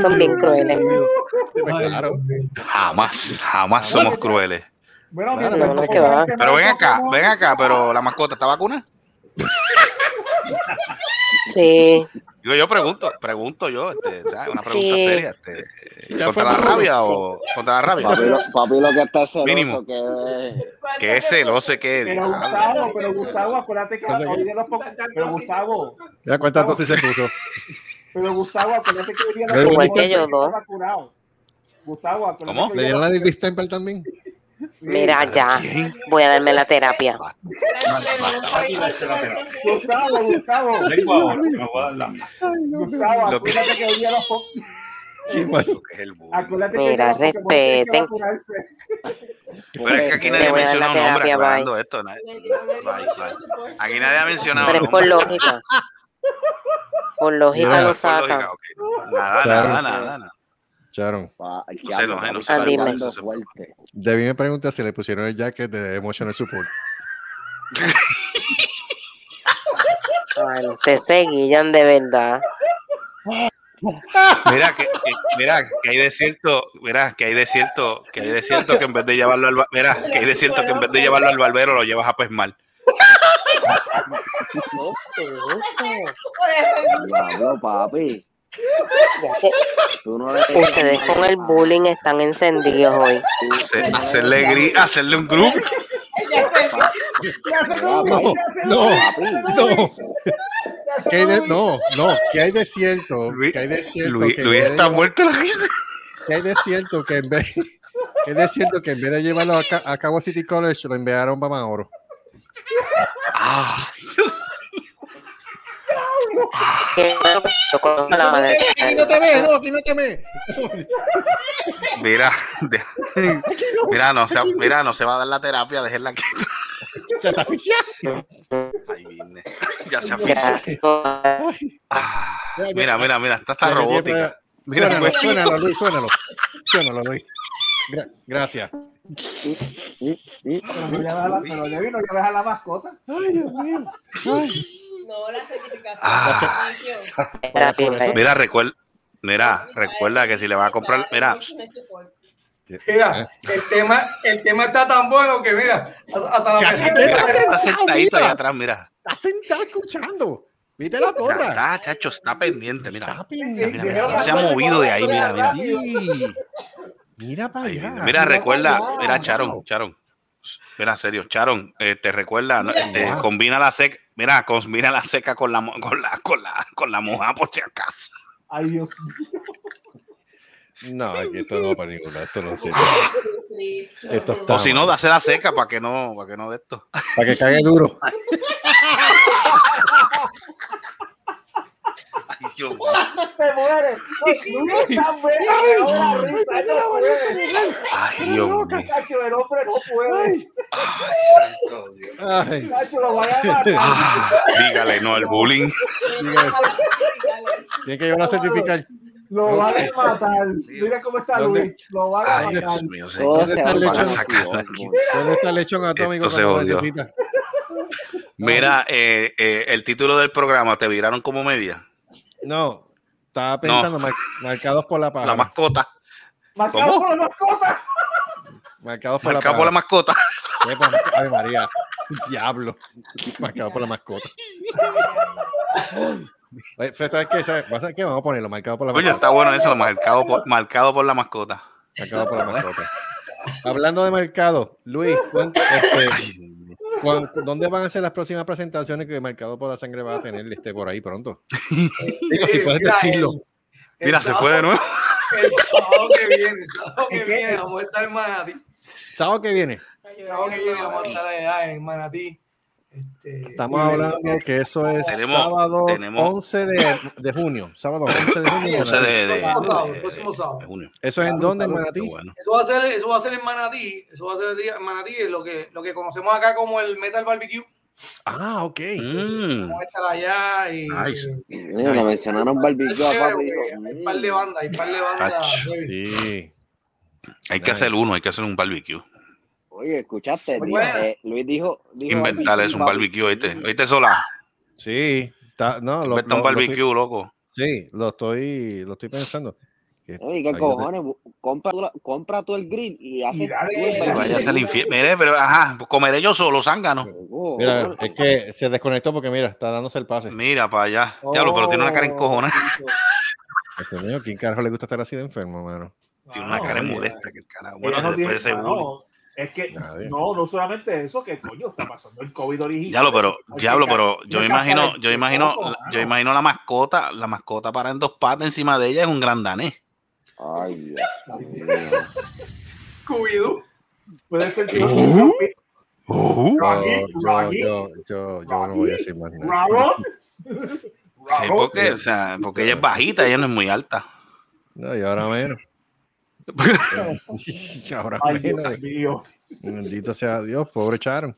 Son bien crueles. Claro. Jamás, jamás somos crueles. Bueno, Claro, no, tanto, que va. el tema Pero ven acá, ven acá, pero la mascota está vacuna. Sí. Digo, yo pregunto, pregunto yo, este, ¿sabes? una pregunta Sí. seria, este, ¿contra la rabia o contra la rabia? Papi, lo, papi lo que está celoso Mínimo. que Que es celoso que Pero. Gustavo, pero Gustavo, acuérdate que ¿Cuánto hoy de los. Pero Gustavo, Ya cuántas dosis se puso. pero Gustavo, acuérdate que hoy día los. Gustavo, acuérdate ¿Cómo? ¿Le dieron la distemper también? Mira, ya. Voy a darme la terapia. Gustavo, Gustavo, Gustavo, acuérdate que hoy día los Sí, bueno. Lo que es el Mira, que respeten. Pero es que aquí nadie voy a dar menciona la un nombre terapia, bye. aclarando esto. nadie- Bye, bye. Aquí nadie ha mencionado Pero es por nombres. lógica. Por lógica Mira, lo Por sacan. lógica, ok. Nada, Claro. nada, nada, nada. Charon. Pa, el No fuerte. Me pregunta si le pusieron el jacket de Emotional Support. Ay, ustedes se guillan de verdad. Mira que, que- mira que hay de cierto, mira que hay de cierto, que hay de cierto que en vez de llevarlo al mira que hay de cierto que en vez de llevarlo al barbero lo llevas a pesmar. Diablo, papi. Ya que Tú no le ustedes con el bullying están encendidos hoy. Hacer- hacerle gri- hacerle un grupo. No, no, no. ¿Qué hay de, no, no, ¿qué hay de cierto? Luis, ¿Qué hay de cierto? Luis, que Luis de está llevar- muerto la risa. ¿Qué hay de cierto que en vez, hay de cierto que en vez de llevarlo a, a Cabo City College lo enviaron para Mauro? Ah, Que yo conozco la madre. Aquí no te ve, no, aquí no te ve. mira, de- mira, no se, mira, no se va a dar la terapia, déjenla aquí. Te está asfixiando. Ahí viene. Ya se afició. Gracias. Ah, mira, mira, mira, esta está ya, robótica. Mira, Suénalo, pues, suénalo, Luis, suénalo. Suénalo, Luis. Gra- gracias. Pero no llevas a la- mascota. Ay, Dios mío. No, la certificación. Ah. Mira, recuerda, mira, recuerda que si le vas a comprar, mira, Mira, el tema, el tema está tan bueno que mira, hasta la mira, ya. está sentadito ahí mira. atrás, mira. Está sentado escuchando. ¿Viste la Mira, porra? Está, chacho, está pendiente, mira. Está Mira, pendiente. mira, mira, no se ha movido de ahí, mira, mira. Sí. Mira para allá. viene. Mira, recuerda, para allá. mira, Charon, Charon. Mira, serio, Charon, eh, te recuerda, ¿no? Este, Wow. combina la seca, mira, combina la seca con la, con la, con la, con la moja por si acaso. Ay, Dios No, aquí esto no va para ningún lado. Esto no sirve. Esto está O si no, dase la seca para que no, para que no de esto. Para que cague duro. Ay, Dios mío. te mueres. Ay, Dios mío. Cacho, el hombre no puede. Ay, santo Dios. Ay, Cacho, lo vaya a matar. Ah, dígale no al bullying. dígame. Tiene que llevar a certificar. Lo van a matar. Mira cómo está ¿Dónde? Luis. Lo van a Ay, matar. Dios mío, señor. ¿Dónde está el lechón? la. ¿Dónde está el lechón atómico jodió. necesita? Mira, eh, eh, el título del programa te viraron como media. No, estaba pensando mar- marcados por la La pájara. mascota. Marcado ¿Cómo? por la mascota. Marcados por Marcado la por la mascota. mascota. Ave María. Diablo. Marcado por la mascota. Oye, pero ¿sabes qué? ¿Sabes? ¿Sabes qué? Vamos a ponerlo marcado por la mascota. está bueno eso, marcado por, marcado por la mascota. Marcado por la mascota. Hablando de mercado, Luis, ¿cuán- este, ¿dónde van a ser las próximas presentaciones que Mercado por la Sangre va a tener este, por ahí pronto? Digo, si puedes Mira, decirlo. el- Mira, el se fue de nuevo. El sábado que viene, el sábado que viene, vamos a estar en Manatí. ¿Sábado que viene? El sábado que viene vamos a estar allá en Manatí. Este, Estamos hablando que eso es Tenemos- sábado tenemos- 11 de, de junio. Sábado 11 de junio. 11 de, de- Próximo sábado, de- próximo sábado. de junio. ¿Eso es en dónde, en Manatí? bueno. Eso va a ser, eso va a ser en Manatí, eso va a ser en Manatí, lo que, lo que conocemos acá como el Metal Barbecue. Ah, ok. Mm, Vamos a estar allá y Nice. Mira, le mencionaron barbecue hay un par de bandas, hay un par de bandas. Sí. hay que hacer uno, hay que hacer un barbecue. Oye, escuchaste, eh, Luis dijo, dijo Inventar barbecue, es un barbecue, ¿oíste? ¿Oíste sola? Sí. Está, no, lo, Inventa un lo- lo barbecue, estoy- loco. Sí, lo estoy, lo estoy pensando. Oye, ¿qué cojones? Bu- Compra, compra tú el grill y dale. barbecue. Vaya hasta el infierno. Mire, pero ajá, pues comeré yo solo, zángano. Oh, Mira, es que se desconectó porque mira, está dándose el pase. Mira para allá. Diablo, pero tiene una cara encojona. Dios mío, ¿quién carajo le gusta estar así de enfermo, mano? Tiene una Mano, cara molesta que el carajo. Bueno, no después de ese bullying. Es que Nadie. no, no solamente eso, que coño está pasando el COVID original. Diablo, pero, diablo, pero yo imagino, yo imagino, la- yo imagino la mascota, la mascota para en dos patas encima de ella es un gran danés. Ay, Dios mío. Scooby-Oo. Puede ser que Uh, Uh, Yo, Rocky, yo, Rocky, yo, yo, yo no voy a decir más nada. Sí, porque, o sea, porque ella es bajita, ella no es muy alta. No, y ahora menos. Ahora Ay, menos. Dios mío. Bendito sea Dios, pobre Charon.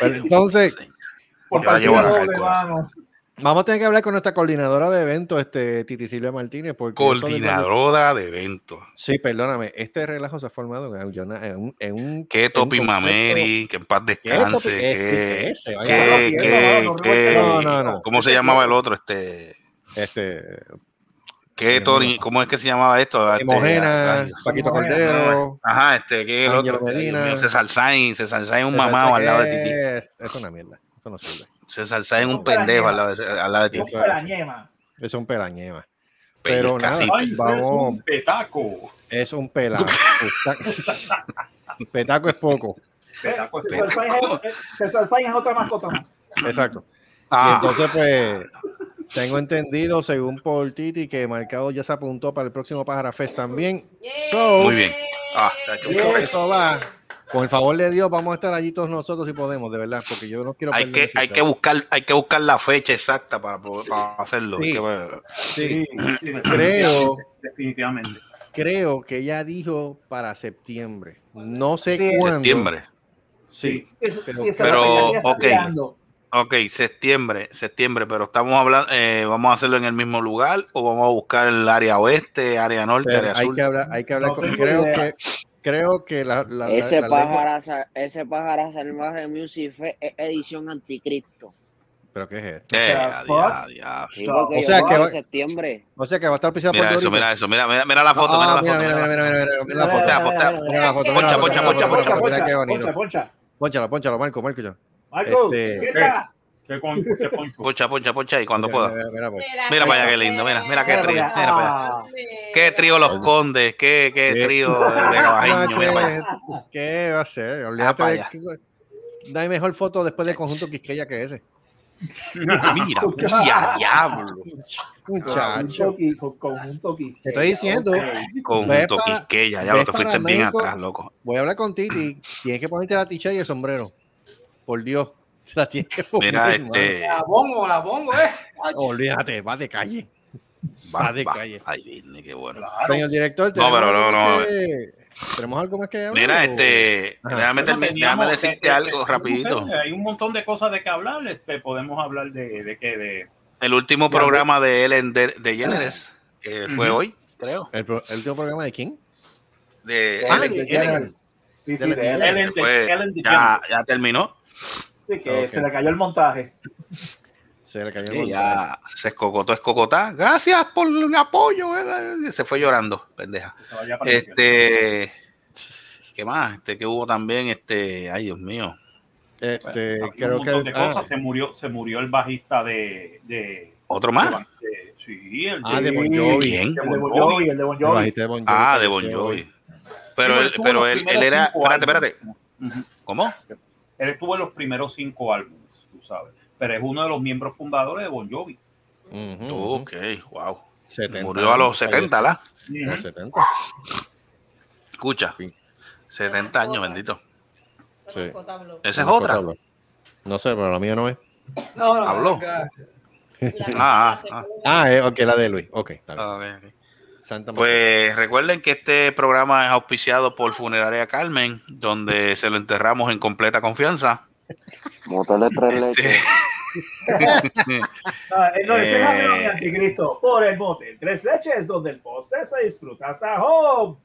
Pero entonces, Por vamos a tener que hablar con nuestra coordinadora de eventos, este, Titi Silvia Martínez, porque Coordinadora de eventos. Sí, perdóname, este relajo se ha formado en un, en un, en un- Que Topi Mameri, que en paz ¿Qué descanse. Que, que, que, no. ¿Cómo se llamaba el otro? Este, este, que Tony, ¿cómo es que se llamaba esto? Este, Mojena, ay, Paquito Cordero. Ajá, este, que el Ángelo otro. Medina. mío, César Sainz, César Sainz un César mamado al lado de Titi. es- es una mierda, eso no sirve. César Sainz un pendejo al lado de, al lado de Titi. Es. Es un pelañema. Pero nada, es un petaco. Es un pelaco. Petaco es poco. Petaco es es- César Sainz es otra mascota más. Exacto. Y Ah, entonces, pues, tengo entendido, según por Titi, que Marcado ya se apuntó para el próximo Pájara Fest también. So, muy bien. Ah, Eso, va. Con el favor de Dios, vamos a estar allí todos nosotros si podemos, de verdad, porque yo no quiero hay que, hay que buscar, hay que buscar la fecha exacta para, poder- para hacerlo. Sí. Sí, Sí, sí, Creo. Definitivamente. creo que ella dijo para septiembre. No sé Sí. cuándo. Septiembre. Sí, Pero- pero, ya ok. creando. Ok, septiembre, septiembre, pero estamos hablando, eh, vamos a hacerlo en el mismo lugar o vamos a buscar el área oeste, área norte, pero área hay sur. que hablar, hay que hablar No con. Creo que, creo que la, la, la- Ese la lengua- pájaro, sa- ese pájaro salvaje Music es edición anticristo. ¿Pero qué es esto? Eh, ya, ya. O sea, que va- septiembre. O sea que va a estar pisado por Mira eso, mira eso, mira, mira, mira la foto, Ah, mira la mira, foto. mira, mira mira, la mira, mira, mira la foto. Postea, postea. Mira la foto, Poncha, mira la poncha, foto, poncha, mira la foto, poncha, mira qué Poncha, bonito. poncha. Pónchalo, pónchalo, Marco, Marco. ya. Marco, Este-. ¿Qué Poncha, poncha, poncha y cuando Mira, pueda. mira, mira, pues. Mira para allá qué lindo, mira, mira qué Mira trío, mira para allá. Ah, Qué trío los condes, qué, qué trío de mira para allá. ¿Qué, ¿Qué va a ser? Olvídate de allá. que- No hay mejor foto después del conjunto Quisqueya que ese. Mira, mira, diablo. Muchacho. Con, con, con un toqui. Te estoy diciendo. Conjunto para- Quisqueya, ya lo te fuiste bien atrás, loco. Voy a hablar con Titi. Tienes que ponerte la tichera y el sombrero. Por Dios. Se la tienes que poner. Mira, este. La pongo, la pongo, eh. Olvídate, va de calle. Va de calle. Ay, Disney, qué bueno. Señor director, No, ¿tenemos pero no, algo no. que- ¿Tenemos algo más que hablar? Mira, este. Ajá. Déjame, Bueno, déjame decirte algo rapidito. hay un montón de cosas de que hablar. Este, podemos hablar de, de que de El último programa de Ellen de, de Generes, que fue hoy, creo. ¿El, último programa de quién? De Ah, Ellen. Ellen. Sí, sí, Ellen. Ellen, de- Fue- ya, ya terminó. Sí, que Ok. se le cayó el montaje. Se le cayó el Sí, montaje. ya se escocotó, escocotá. Gracias por el apoyo. ¿verdad? Se fue llorando, pendeja. Este. ¿Qué más? Este que hubo también, este. Ay, Dios mío. Este, Bueno, creo que. de ah, cosas. Se murió, se murió el bajista de, de, ¿Otro más? de- sí, el Ah, de Bon Jovi. ¿Quién? El de Bon Jovi, el de Bon el Jovi. bajista de Bon Jovi Ah, de Bon. Jovi. Pero él, estuvo en pero él, él era. Espérate, espérate. ¿Cómo? Él estuvo en los primeros cinco álbumes, tú sabes. Pero es uno de los miembros fundadores de Bon Jovi. Ujú, ujú. Ok, wow. 70 Murió a los 70, ¿la? falleció. A los 70. Escucha. 70 años, bendito. Sí. Esa es otra. No sé, pero la mía no es. No, no, Habló. acá. Ah, ah, Ah, eh, ok, la de Luis. Ok, está bien. ah, ok, ok. Santa María. Pues recuerden que este programa es auspiciado por Funeraria Carmen, donde se lo enterramos en completa confianza. Motel de tres leches. Ah, eh, no, es Eh. Anticristo. Por el bote. Tres leches donde el postre se disfruta hasta home.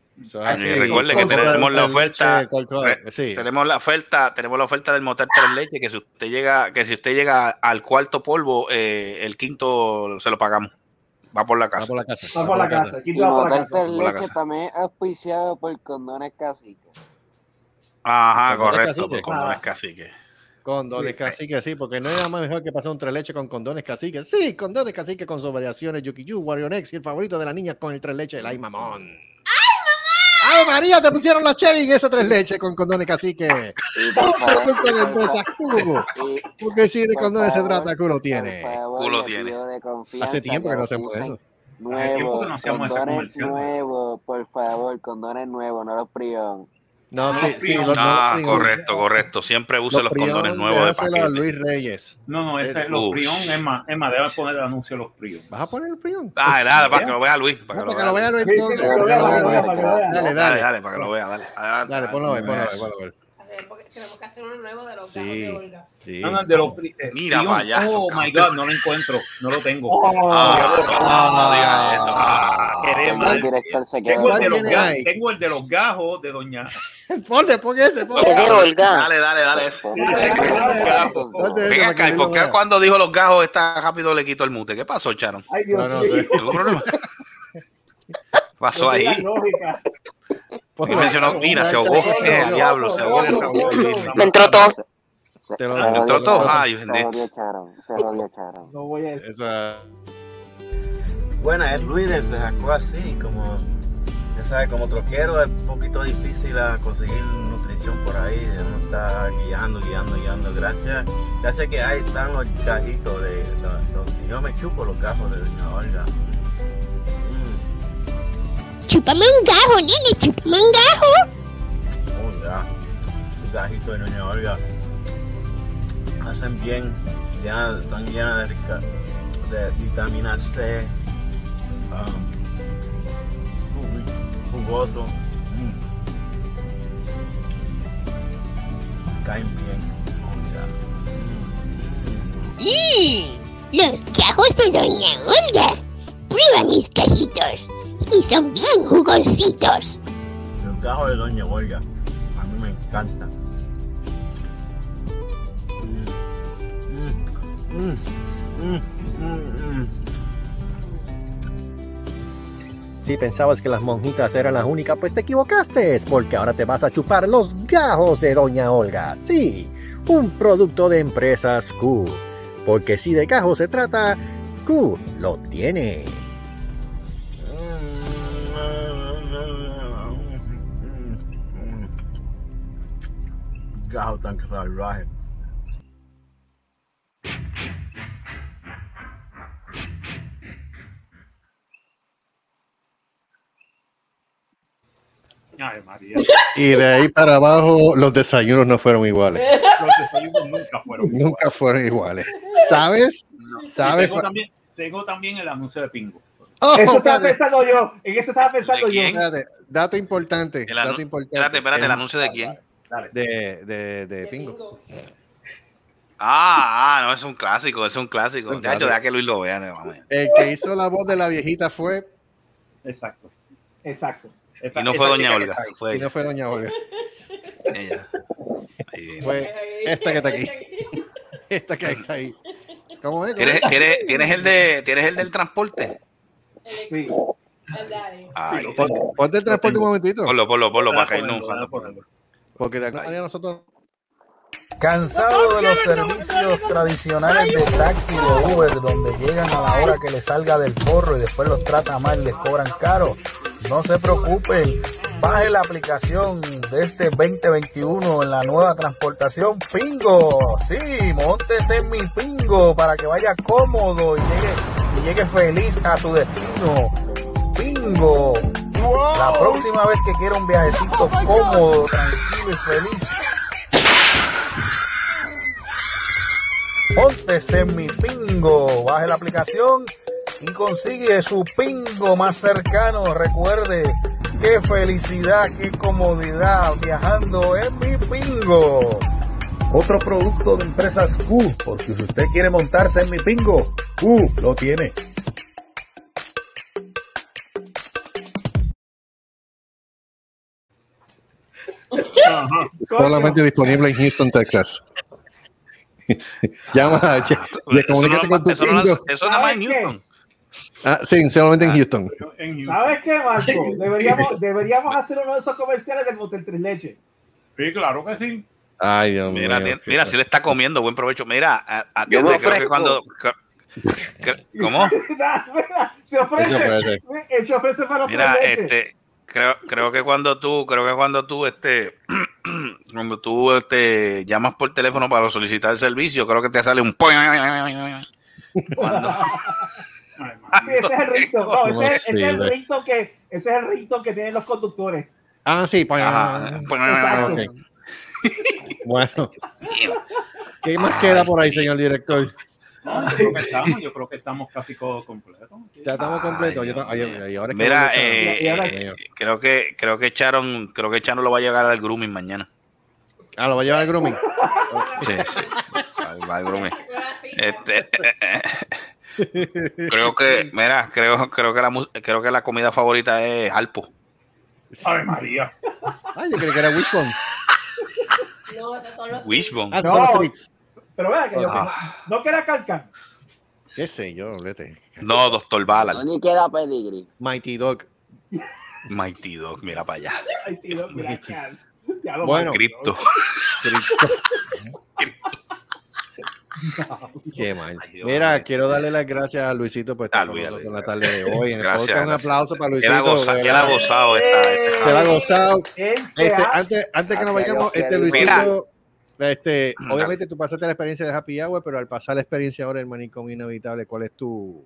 Ah, recuerden que tenemos la oferta- leche, sí. Tenemos la oferta, tenemos la oferta del motel tres leches, que si usted llega, que si usted llega al cuarto polvo, eh, el quinto se lo pagamos. Va por la Va casa. por la casa. Va por la casa. Y va por la Motel casa. La Leches casa. también es auspiciado por Condones Cacique. Ajá, Condones correcto. cacique. Por condones Ah. cacique. Condones cacique, sí, porque no hay nada más mejor que pasar un tres leche con condones cacique. Sí, condones cacique con sus variaciones Yuki Yu, Wario Next y el favorito de la niña con el tres leche, el Ay Mamón. ¡Ay, María! Te pusieron la cherry en esa tres leche con condones cacique. Producto de empresa Cubo. Porque si de condones se trata, culo por tiene. favor, Culo tiene. Hace tiempo que no hacemos eso. ese condones comercial. nuevos, por favor, condones nuevos, no los prión. No, sí, sí. Los- no, Ah, los- correcto, correcto. Siempre use los, condones nuevos de paquete. Luis Reyes. No, no, ese, Eh, los uf. Prion, es más, es más, debe poner el anuncio de los Prion. ¿Vas a poner el Prion? Dale, dale, para que lo vea Luis. Para que lo vea Luis Sí, sí, entonces. Dale, Dale, dale. dale, para que lo vea. Dale, adelante. Dale, ponlo a ver, ponlo a ver, Eso. ponlo ver. A ver, porque tenemos que hacer uno nuevo de los Sí. gajos de Olga. Sí. No, no, de los Pri- eh, Mira allá, Oh my. God, no lo encuentro, no lo tengo. Oh, Ah, no digas eso. Ah, Queremos. El director se Tengo el, de los gajos, ahí? tengo el de los gajos de Doña. Ponle, pon ese, pon Es de Olga. Dale, dale, dale. ese Ven para acá, que ¿y Luis por lo qué vea. cuando dijo los gajos está rápido le quitó el mute? ¿Qué pasó, Charon? Ay, Dios No, no sé. Pasó No ahí? Ponlo. mencionó, mira, se ahogó. Eh, diablo, se ahogó. Me entró todo. Te lo Se digo. entró todo. Ay, se se jodió Charon. No voy a decir. Bueno, es Luis desde Jacó así, como, ya sabes, como troquero es un poquito difícil a conseguir nutrición por ahí, uno está guiando, guiando, guiando, gracias, gracias que ahí están los gajitos de, los, los- yo me chupo los gajos de Doña Olga. Mm, Chúpame un gajo, nene, chúpame un gajo. un gajo, un gajito de Doña Olga, hacen bien, llena- están llenas de, rica, de vitamina C, um, jugoso. Mm. Caen bien. Mmm, los gajos de Doña Olga. Prueba mis gajitos. Y son bien jugositos. Los gajos de Doña Olga. A mí me encantan. Mm, mm, mm, mm, mm. Si pensabas que las monjitas eran las únicas, pues te equivocaste, porque ahora te vas a chupar los gajos de Doña Olga. Sí, un producto de empresas Q. Porque si de gajos se trata, Q lo tiene. Gajo tan salvaje. Ay, María. Y de ahí para abajo, los desayunos no fueron iguales. Los desayunos nunca fueron iguales. Nunca fueron iguales. ¿Sabes? No. ¿Sabes? Tengo también, tengo también el anuncio de Pingo. Oh, Eso estaba pensando yo. En eso estaba pensando ¿De yo. espérate. Dato importante. El anu- Dato importante. Espérate, espérate, el anuncio de quién. Dale. de, de, de Pingo. Ah, ah, no, es un clásico, es un clásico. Un Ya, clásico. yo deja que Luis lo vea. no. El que hizo la voz de la viejita fue. Exacto. Exacto. Esa- Y no fue Doña Olga, fue Y no fue Doña Olga. ella. Ahí viene. Fue esta que está aquí. Esta que está ahí. ¿Cómo es? ¿Cómo ¿Tienes, es? tienes, tienes el de, ¿Tienes el del transporte? Sí. Ay, Pon- Ponte el transporte un momentito. ponlo, ponlo, ponlo, para que no. Porque de alguna manera nosotros. Cansado de los servicios tradicionales de taxi o Uber donde llegan a la hora que les salga del forro y después los trata mal, les cobran caro. No se preocupen, baje la aplicación de este 2021 en la nueva transportación Pingo. Sí, montese en mi Pingo para que vaya cómodo y llegue, y llegue feliz a su destino. Pingo. La próxima vez que quiera un viajecito cómodo, tranquilo y feliz, Póntese en mi pingo, baje la aplicación y consigue su pingo más cercano. Recuerde, qué felicidad, qué comodidad viajando en mi pingo. Otro producto de empresas Q, porque si usted quiere montarse en mi pingo, Q lo tiene. Ajá. Solamente disponible en Houston, Texas. Llama, de Eso no, comunícate con tu eso no, pingo. eso no más en. Houston. Ah, sí, solamente en Houston. En Houston. ¿Sabes qué, Marco? Deberíamos, deberíamos hacer uno de esos comerciales del Motel Tres Leche. Sí, claro que sí. Ay, Dios Mira, mío. mira, si le está comiendo, buen provecho. Mira, a- a- Yo me creo que ofrezco. cuando. ¿Cómo? Se ofrece. Se ofrece. Se ofrece para los Mira, este, creo, creo que cuando tú, creo que cuando tú, este, cuando tú, este, llamas por teléfono para solicitar el servicio, creo que te sale un cuando- Sí, ese es el. No, ¿Cómo ese, es- ese es el ringtone que, ese es el ringtone que tienen los conductores. Ah, sí, pues. Bueno. ¿Qué más queda por ahí, señor director? No, yo creo que estamos, yo creo que estamos casi co- completos. Ya estamos completos. Yo ta- ay, ay, ahora es que Mira, eh, ahora- eh, creo que creo que echaron, creo que echaron lo va a llegar al grooming mañana. Ah, lo va a llevar al grooming. Sí, sí, sí. Va- va al grooming. Este, creo que, mira, creo, creo que la creo que la comida favorita es Alpo. Ave María. Ay, yo creí que era Wishbone. No, estos son los Wishbone. Ah, No. los treats. Pero vea que yo Ah. no, no que era Calcan. ¿Qué sé yo? Vete. No, Doctor. No ni queda pedigrí. Mighty Dog. Mighty Dog, mira para allá. Mira. Ya lo Bueno. Cripto. Qué mal. Mira, quiero darle las gracias a Luisito por estar con Luis, nosotros en Luis, la tarde de hoy. En el Gracias, podcast, un aplauso para Él Luisito. ha, goza- él ha gozado esta, esta- Se la ha gozado. Él Este, antes, antes que nos vayamos, este. Luisito, este, Mira. obviamente tú pasaste la experiencia de Happy Hour, pero al pasar la experiencia ahora del manicomio inevitable, ¿cuál es tu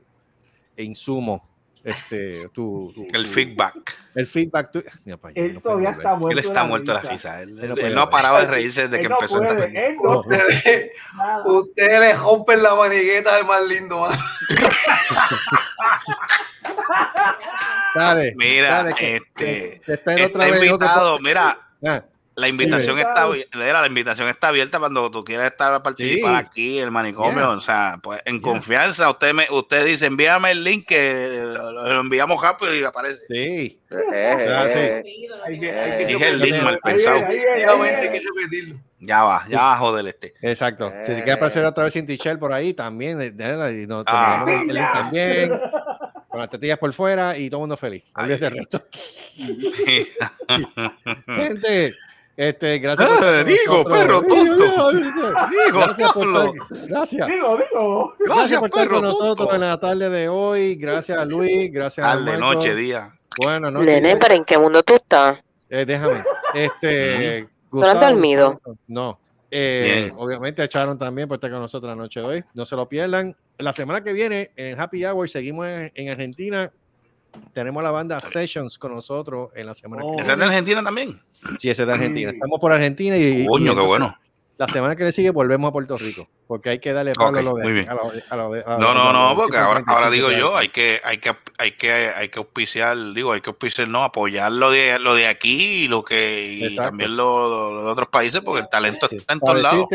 insumo? Este, tu, tu- el tu- feedback. El feedback. tu- Mira pa' allá, Él no todavía está muerto. Él está de muerto de la risa. Él, Él no él puede no ha parado de reírse desde Él que no empezó puede, película. él no Ustedes, ustedes le rompen la manigueta al más lindo, man. Dale, Mira, dale, este, te espero está otra vez. otro invitado, mira, Ah, la invitación está la invitación está abierta cuando tú quieras estar participar Sí. aquí en el manicomio, Yeah. o sea, pues en Yeah. confianza, usted me usted dice, envíame el link que lo, lo enviamos rápido y aparece. sí. Eh, sí. Hay que, hay que Dije el link mal pensado. Ya va, ya va, joder este. Exacto. Si te Eh. quiere aparecer otra vez sin t-shirt por ahí, también. eh, y no, Ah. mandamos el link también. Con las tetillas por fuera y todo el mundo feliz. Olvídate resto. Gente, este, gracias por Ah, estar con digo, nosotros. perro tonto. Digo, gracias por estar, gracias. Digo, digo. Gracias Gracias, por estar con nosotros tonto. en la tarde de hoy. Gracias a Luis, gracias a Tarde, Marco. noche, día. Buenas noches. Nene, pero ¿en qué mundo tú estás? Eh, déjame. Este, ¿Tú no has dormido? No. Eh, obviamente echaron también por estar con nosotros la noche de hoy. No se lo pierdan. La semana que viene en Happy Hour seguimos en, en Argentina. Tenemos la banda Sessions con nosotros en la semana Oh. que ¿Esa es de Argentina también? viene. Sí, ese es de Argentina. Estamos por Argentina y, y Coño, qué bueno. La semana que le sigue volvemos a Puerto Rico porque hay que darle palo Ok, a lo de muy bien. a lo- a lo de- a No, no, no, de porque ahora, 135 ahora digo que yo, hay. que, hay que, hay que, hay que auspiciar, digo, hay que auspiciar, no, apoyar lo de, lo de aquí y lo que, y Exacto. también lo, lo de otros países, porque el talento Sí, está en para todos lados.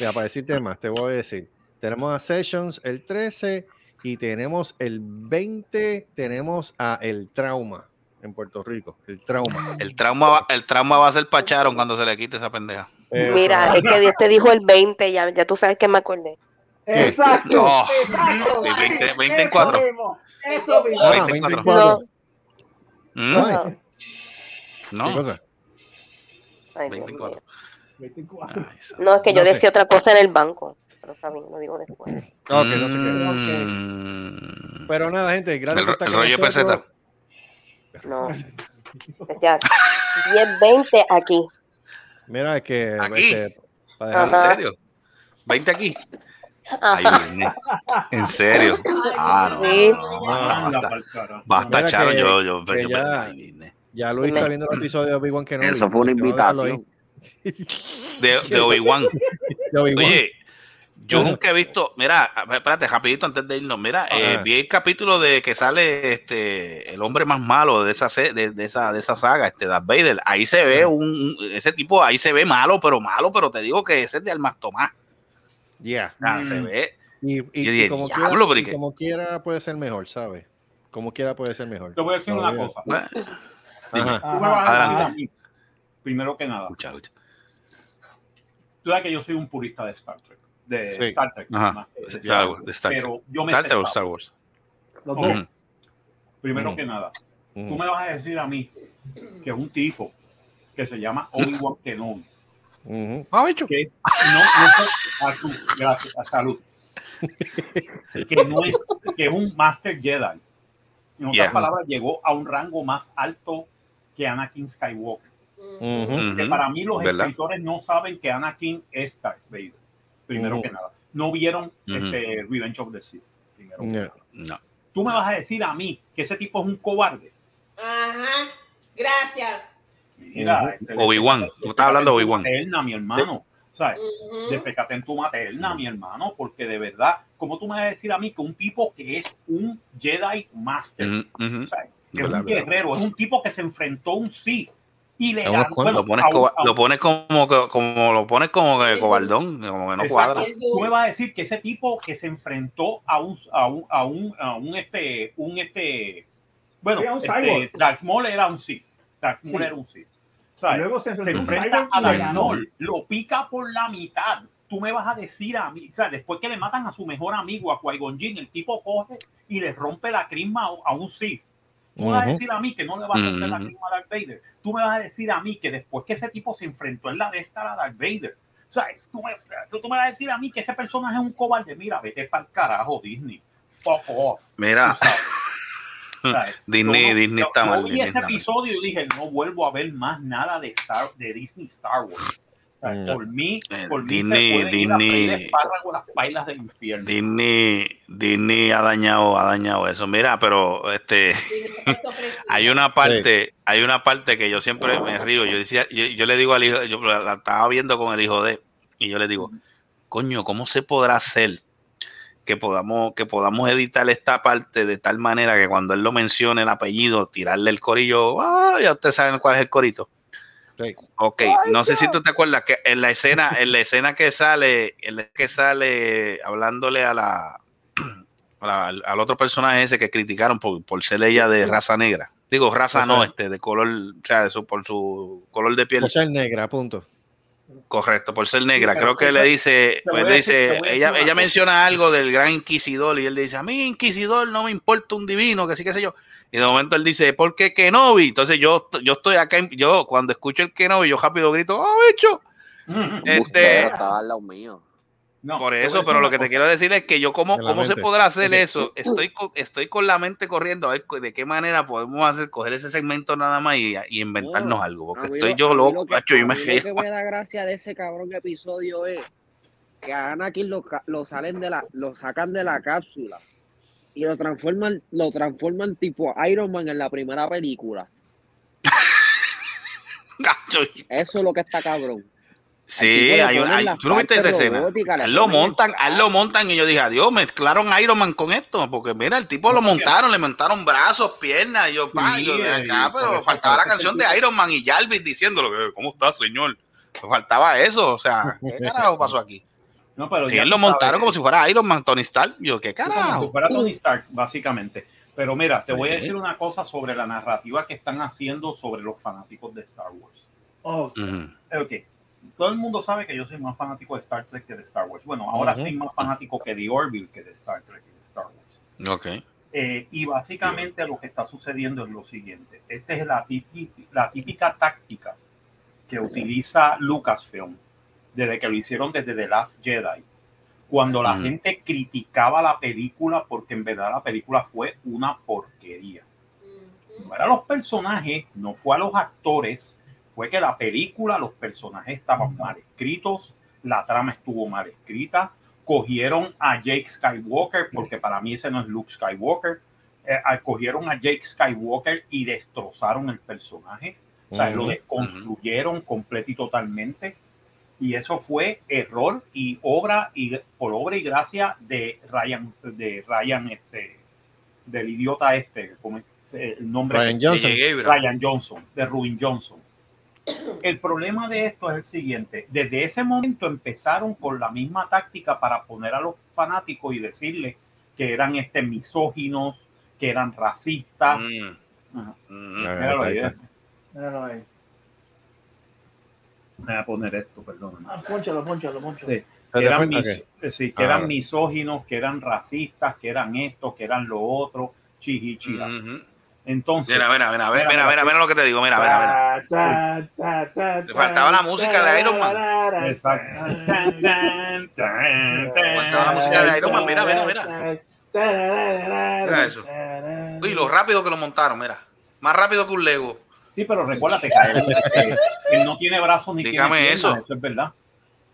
mira, para decirte más, te voy a decir. Tenemos a Sessions el 13 y tenemos el 20, tenemos a El Trauma en Puerto Rico. El Trauma. El trauma, va- el trauma va a ser pacharon cuando se le quite esa pendeja. Eso. Mira, es que Dios te dijo el 20, ya, ya tú sabes que me acordé. Exacto. No. Exacto. Sí, 20, 20 en Eso 4. mismo, Eso mismo. Ah, 24. 24. ¿Mm? Ay, ¿Qué No, cosa? Ay, Dios 24. mío. 24. Ay, esa- No, es que yo No sé. decía otra cosa en el banco. Pero está bien, lo digo después. Ok, no sé qué. Mm. Pero nada, gente, gracias El, por estar el con rollo nosotros. peseta. No. Decía 10, 20 aquí. Mira, es que. Aquí. este, para ¿En serio? ¿20 aquí? Ay. ¿En serio? Ah, no. Sí. no, no, basta, Anda basta. Basta, Charo, que- yo, yo, que yo- ya- Virne. Ya Luis está viendo el episodio de Obi-Wan Kenobi. Eso fue una invitación. De, de Obi-Wan. De Obi-Wan. Oye, yo nunca he visto, mira, espérate, rapidito antes de irnos, mira, eh, vi el capítulo de que sale este el hombre más malo de esa de, de esa de esa saga, este Darth Vader. Ahí se ve un, un- ese tipo, ahí se ve malo, pero malo, pero te digo que ese es de Almas Tomás. Yeah. Ah, Se Mm. ve. Y, como, "Diablo, quiera, pero y que-". como quiera puede ser mejor, ¿sabes? Como quiera puede ser mejor. Te voy a decir No, una cosa. Ajá. Adelante. primero que nada. escucha, escucha. Tú sabes que yo soy un purista de Star Trek. De Sí. Star Trek. Ajá. Star Wars, de Star Trek. Pero yo me Star Trek o Star Wars. Los dos. Primero Ujú. que nada, Ujú. tú me vas a decir a mí que un tipo que se llama Obi-Wan Kenobi, Ujú. que no, no a tu- gracias, a salud, que no es, que es un Master Jedi. En otras Yeah. palabras, llegó a un rango más alto que Anakin Skywalker. Ujú. Que para mí los ¿Verdad? escritores no saben que Anakin es Darth Vader. Primero Ujú. que nada. No vieron Ujú. este, Revenge of the Sith. primero que Yeah. nada. No. Tú me vas a decir a mí que ese tipo es un cobarde. Ajá. Gracias. Mira, este, Obi-Wan. Tú estás hablando de Obi-Wan. materna, mi hermano. ¿Sabes? Ujú. Defécate en tu materna, mi hermano, porque de verdad, ¿cómo tú me vas a decir a mí que un tipo que es un Jedi Master, Ujú, ujú. ¿sabes? es Verdad, un verdad. guerrero, es un tipo que se enfrentó a un Sith y le ganó, cuantos. Lo pones, a un- coba- a un- lo pones como, que- como lo pones como que cobardón, como que no Exacto. cuadra. Tú me vas a decir que ese tipo que se enfrentó a un a un a un, a un este un este bueno, Sí, este. Darth Maul era un Sith. Darth Maul Sí. era un Sith. ¿sabes? Luego se se enfrenta a Darth. Maul, lo pica por la mitad. Tú me vas a decir a mí, o sea, después que le matan a su mejor amigo, a Qui-Gon Jinn, el tipo coge y le rompe la crisma a, a un Sith. Tú me vas a decir a mí que no le va a romper la crisma a Darth Vader. Tú me vas a decir a mí que después que ese tipo se enfrentó en la de esta a Darth Vader. Tú me, tú me vas a decir a mí que ese personaje es un cobarde. Mira, vete para el carajo, Disney. Fuck off. Mira. Disney, Yo no- Disney yo- está yo mal. vi Disney ese mal. episodio y dije, no vuelvo a ver más nada de, Star, de Disney Star Wars. Por mí, Eh, por mí Disney- freír Disney- las bailas del infierno. Disney, Disney ha dañado, ha dañado eso. Mira, pero este hay una parte, hay una parte que yo siempre me río. Yo decía, yo, yo le digo al hijo, yo la estaba viendo con el hijo de, y yo le digo, coño, ¿cómo se podrá hacer que podamos, que podamos editar esta parte de tal manera que cuando él lo mencione el apellido, tirarle el corillo, ah, ya ustedes saben cuál es el corito. Sí. Ok, no sé si tú te acuerdas que en la escena, en la escena que sale, en la que sale hablándole a la, a la- al, otro personaje ese que criticaron por, por ser ella de raza negra. Digo, raza O sea, no, este, de color, o sea, de su- por su color de piel. Por ser negra, punto. Correcto, por ser negra. Creo que le dice, pues le dice, ella, ella menciona algo del gran inquisidor y él le dice, a mí inquisidor no me importa un divino, que sí, que sé yo. Y de momento él dice, ¿por qué Kenobi? Entonces yo, yo estoy acá, en- yo cuando escucho el Kenobi, yo rápido grito, ¡ah, bicho! Este, estaba al lado mío. No, por eso, pero lo que te quiero decir es que yo, ¿cómo, cómo se podrá hacer eso? Estoy, co- estoy con la mente corriendo a ver de qué manera podemos hacer, coger ese segmento nada más y, y inventarnos No, algo, porque estoy lo- yo loco, lo macho, yo me. Lo que me da gracia de ese cabrón episodio es que a Anakin lo, lo salen de la, lo sacan de la cápsula lo transforman, lo transforman tipo Iron Man en la primera película. Eso es lo que está cabrón. Sí, hay, un- ponen hay- tú no viste esa escena. él lo montan, a él lo montan y yo dije, adiós, mezclaron Iron Man con esto, porque mira, el tipo lo montaron, le montaron brazos, piernas, y yo, pa, Sí, yo, ven acá, pero faltaba la canción de Iron Man y Jarvis diciéndolo, que, ¿cómo está, señor? Faltaba eso, o sea, ¿qué carajo pasó aquí? No, pero Que ya él tú lo montaron sabes, como si fuera Iron Man, Tony Stark, yo, ¿qué Sí, como carajo? si fuera Tony Stark, básicamente. Pero mira, te voy a Sí. decir una cosa sobre la narrativa que están haciendo sobre los fanáticos de Star Wars. Oh, Ujú. Ok, todo el mundo sabe que yo soy más fanático de Star Trek que de Star Wars. Bueno, ahora Ujú. soy más fanático que de Orville que de Star Trek y de Star Wars. Ok. Eh, y básicamente lo que está sucediendo es lo siguiente. Esta es la, típi- la típica táctica que utiliza Lucasfilm desde que lo hicieron desde The Last Jedi. Cuando la gente criticaba la película porque en verdad la película fue una porquería. No eran los personajes, no fue a los actores, fue que la película, los personajes estaban mal escritos, la trama estuvo mal escrita, cogieron a Jake Skywalker, porque para mí ese no es Luke Skywalker, eh, cogieron a Jake Skywalker y destrozaron el personaje, o sea, lo desconstruyeron completo y totalmente. Y eso fue error y obra y por obra y gracia de Ryan, de Ryan, este, del idiota este, como es el nombre Ryan Johnson. Ryan Johnson, de Rubin Johnson. El problema de esto es el siguiente. Desde ese momento empezaron con la misma táctica para poner a los fanáticos y decirles que eran este, misóginos, que eran racistas. Mm, Ajá. mm, Ah, Míralo ahí ahí, está. eh. míralo ahí. Voy a poner esto, perdón. Ah, ponchalo, ponchalo, ponchalo. Sí. ¿Te que eran, mis- que- eh, sí, que Ah, eran misóginos, que eran racistas, que eran esto, que eran lo otro, chihichira. Entonces, Mira, mira, mira, mira, mira, mira, mira lo que te digo, mira, mira, mira. Le faltaba la música de Iron Man. Exacto. Faltaba la música de Iron Man, mira, mira, mira. Mira eso. Uy, lo rápido que lo montaron, mira. Más rápido que un Lego. Sí, pero recuérdate que él, él no tiene brazos ni Dígame tiene eso. piernas, eso es verdad.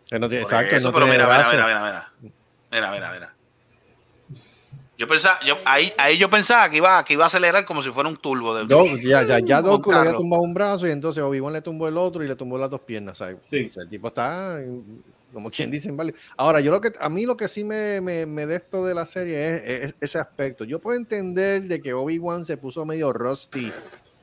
Que no tiene- exacto, eso, no pero tiene mira, mira, brazo. mira, mira, mira. Mira, mira, mira. Yo pensaba, yo, ahí, ahí yo pensaba que iba, que iba a acelerar como si fuera un turbo. De, Do- ya, ya, ya Doku le había tumbado un brazo y entonces Obi-Wan le tumbó el otro y le tumbó las dos piernas. ¿sabes? Sí. O sea, el tipo está, como quien dice, inválido. Ahora, yo lo que, a mí lo que sí me, me, me de esto de la serie es, es ese aspecto. Yo puedo entender de que Obi-Wan se puso medio rusty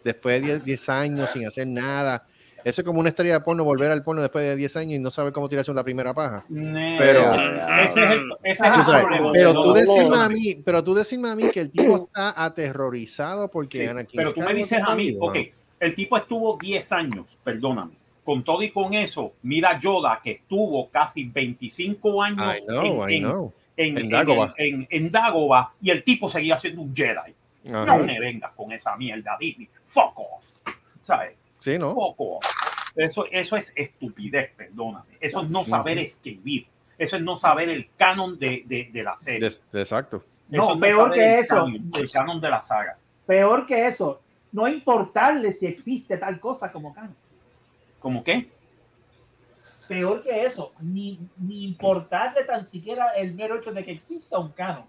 después de 10, 10 años sin hacer nada. Eso es como una estrella de porno, volver al porno después de 10 años y no saber cmo tirarse la primera paja. Pero, ese es el, ese es Tú el sabes, problema. pero tú decirme a mí, pero tú decirme a mí que el tipo está aterrorizado porque Sí, Anakin pero tú me dices a mí, ok, el tipo estuvo 10 años, perdóname. Con todo y con eso, mira Yoda que estuvo casi 25 años I know, I en, know. en, En en- Dagobah. en- en Dagobah, y el tipo seguía siendo un Jedi. Ajá. No me vengas con esa mierda, Disney. Fuck off. ¿Sabes? Sí, ¿no? Fuck off. Eso, eso es estupidez, perdóname. Eso es no saber escribir. Eso es no saber el canon de, de, de la serie. Exacto. No, peor que el eso. canon- el canon de la saga. Peor que eso, no importarle si existe tal cosa como canon. ¿Cómo qué? Peor que eso, ni, ni importarle tan siquiera el mero hecho de que exista un canon.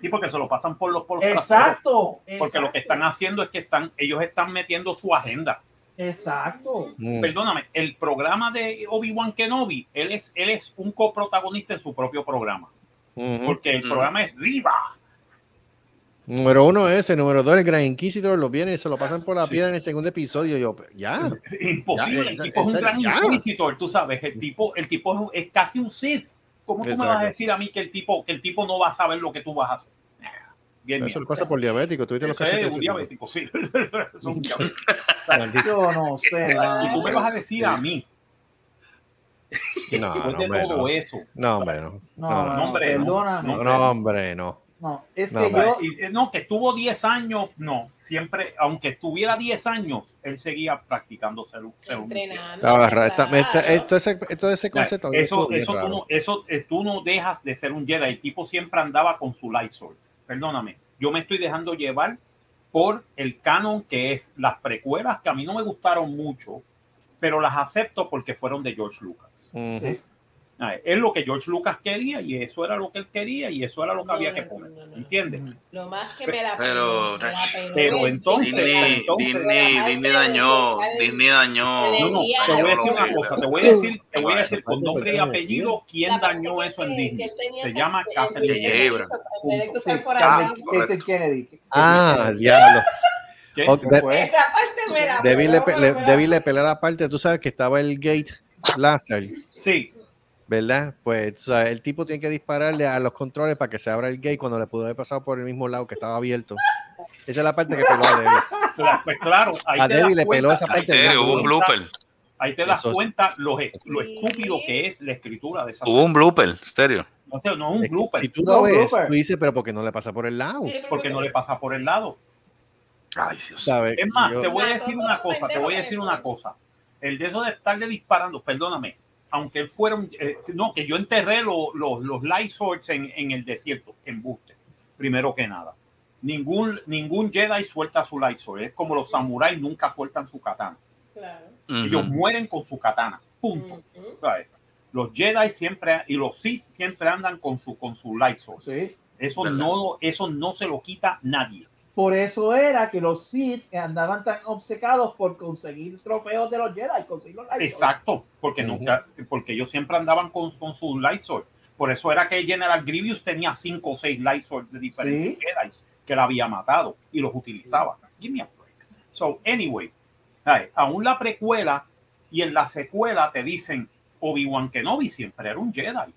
Sí, porque se lo pasan por los, por los Exacto, traseros. Porque lo que están haciendo es que están, ellos están metiendo su agenda. Exacto. Mm. Perdóname, el programa de Obi-Wan Kenobi, él es, él es un coprotagonista en su propio programa. Porque el programa es Viva. Número uno ese, número dos, el Gran Inquisitor lo viene y se lo pasan por la piedra en el segundo episodio. Yo, ya. Imposible. Ya, el tipo es un gran ya. inquisitor, tú sabes. El tipo, el tipo es, es casi un Sith. ¿Cómo tú me vas a decir a mí que el tipo, que el tipo no va a saber lo que tú vas a hacer? Bien, Eso bien. le pasa por diabético. ¿Tuviste los Eso es cachetes? un diabético, sí. Es un diabético. Maldito. Yo no sé. Y tú me vas a decir a mí? No, no, de hombre, todo no. eso, No, hombre, no. No, No, no, no, hombre, no. perdóname. No, no, hombre, no. No, es No, que yo, eh, no, que estuvo 10 años, no, siempre, aunque estuviera 10 años, él seguía practicando ser, un- ser un Entrenando. Estaba raro. Está- esto, ese, esto ese concepto. Eso, eso, tú no, eso eh, tú no dejas de ser un Jedi. El tipo siempre andaba con su Lysol. Perdóname, yo me estoy dejando llevar por el canon que es las precuelas que a mí no me gustaron mucho, pero las acepto porque fueron de George Lucas. Ah, Es lo que George Lucas quería y eso era lo que él quería y eso era lo que No, había no, que poner. no, no, no. ¿Entiendes? Lo más que me la Pero- me la pero es entonces- Disney, entonces- Disney, Disney dañó, Disney dañó. No, no, te voy a decir una cosa, te voy a decir, te voy a decir con nombre y apellido quién dañó eso en Disney. Se llama el Catherine este Kennedy. Ah, diablo. La Debí le, le- le pelar aparte. Tú sabes que estaba el gate láser, Sí, ¿verdad? Pues tú sabes, el tipo tiene que dispararle a los controles para que se abra el gate cuando le pudo haber pasado por el mismo lado que estaba abierto. Esa es la parte que peló a Debbie. Pues claro, ahí A te Debbie das le peló cuenta- esa En parte. serio, hubo un blooper. Ahí te das Eso cuenta lo, lo estúpido que es la escritura de esa Hubo un blooper, serio. O sea, no es un Es blooper, Si tú No, lo ves, blooper. tú dices, pero ¿por qué no le pasa por el lado? Porque no le pasa por el lado. Ay, Dios. ¿Sabes? Es más, Yo- te voy a decir una cosa, te voy a decir de una cosa. El de eso de estarle disparando, perdóname, aunque él fuera un, eh, no, que yo enterré lo- lo- los light swords en, en el desierto, embuste, primero que nada. Ningún, ningún Jedi suelta su light sword. Es como los samuráis nunca sueltan su katana. Claro. Ellos mueren con su katana. Punto. ¿Sabes? Los Jedi siempre y los Sith siempre andan con su con su light sword. Sí. Eso ¿Verdad? no eso no se lo quita nadie. Por eso era que los Sith andaban tan obcecados por conseguir trofeos de los Jedi, conseguir los lightsabers. Exacto, porque nunca porque ellos siempre andaban con, con su light sword. Por eso era que General Grievous tenía cinco o seis light swords de diferentes Jedi que él había matado y los utilizaba. Give me a break. So, anyway, ay, aún la precuela y en la secuela te dicen Obi-Wan Kenobi siempre era un Jedi.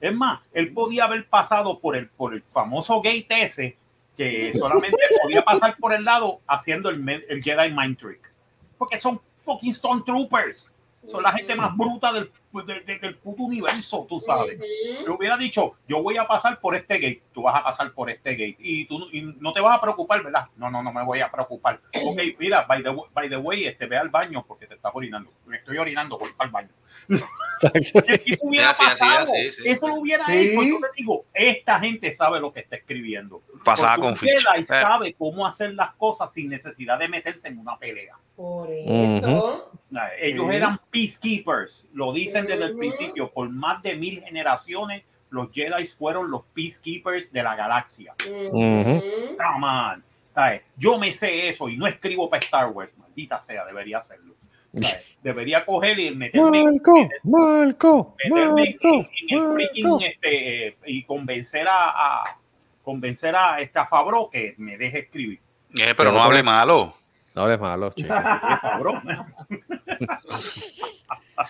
Es más, él podía haber pasado por el, por el famoso gate ese que solamente podía pasar por el lado haciendo el, el Jedi Mind Trick. Porque son fucking Stormtroopers. Son la gente más bruta del de- de- del puto universo, tú sabes. Me hubiera dicho, yo voy a pasar por este gate, tú vas a pasar por este gate y tú no- y no te vas a preocupar, ¿verdad? No, no, no me voy a preocupar. Ok, mira, by the, way- by the way, este, ve al baño porque te estás orinando. Me estoy orinando, voy para el baño. Eso hubiera así, pasado. así, sí. Eso lo hubiera Sí. hecho. Yo te digo, esta gente sabe lo que está escribiendo. Porque con. Jedi Eh. sabe cómo hacer las cosas sin necesidad de meterse en una pelea. Por eso. Ellos Sí. eran peacekeepers, lo dicen desde el principio. Por más de mil generaciones, los Jedi fueron los peacekeepers de la galaxia. Ujú. Come on. ¿Sabes? Yo me sé eso y no escribo para Star Wars. Maldita sea, debería hacerlo. ¿Sabes? Debería coger y meterme, Marco, Marco, meterme en, Marco, en el freaking este, eh, y convencer a, a- convencer a esta Fabro que me deje escribir. Eh, pero no hable malo. No hables malo, chico. Fabro.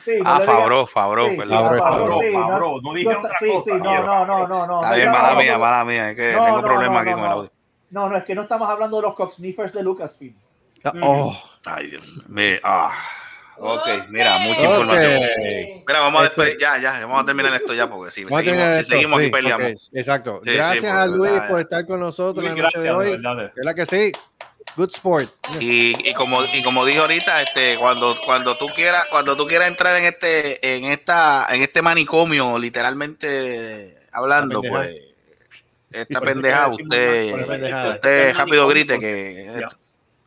Sí, Ah, Sí, perdón. sí, Favreau, sí, no- no dije no, otra sí, cosa, sí, no, no, no, no, no. Está bien, mala mía, mala mía. Es que No, tengo no, problemas no, aquí no, con el no. audio. No, no, es que no estamos hablando de los Coxniffers de Lucasfilm. Ah, Oh, Ay, Dios mío. Ah. Ok, mira, mucha información. Mira, vamos a Este- despedir, ya, ya, vamos a terminar esto ya, porque si seguimos, terminar si esto, seguimos sí, aquí peleamos. exacto. Gracias a Luis verdad, por estar con nosotros Luis, la noche de gracias, hoy. de ¿Verdad que sí? Good sport. Y, y como y como dije ahorita, este, cuando cuando tú quieras cuando tú quieras entrar en este en esta en este manicomio, literalmente hablando, pues esta decimos usted usted rápido grite que.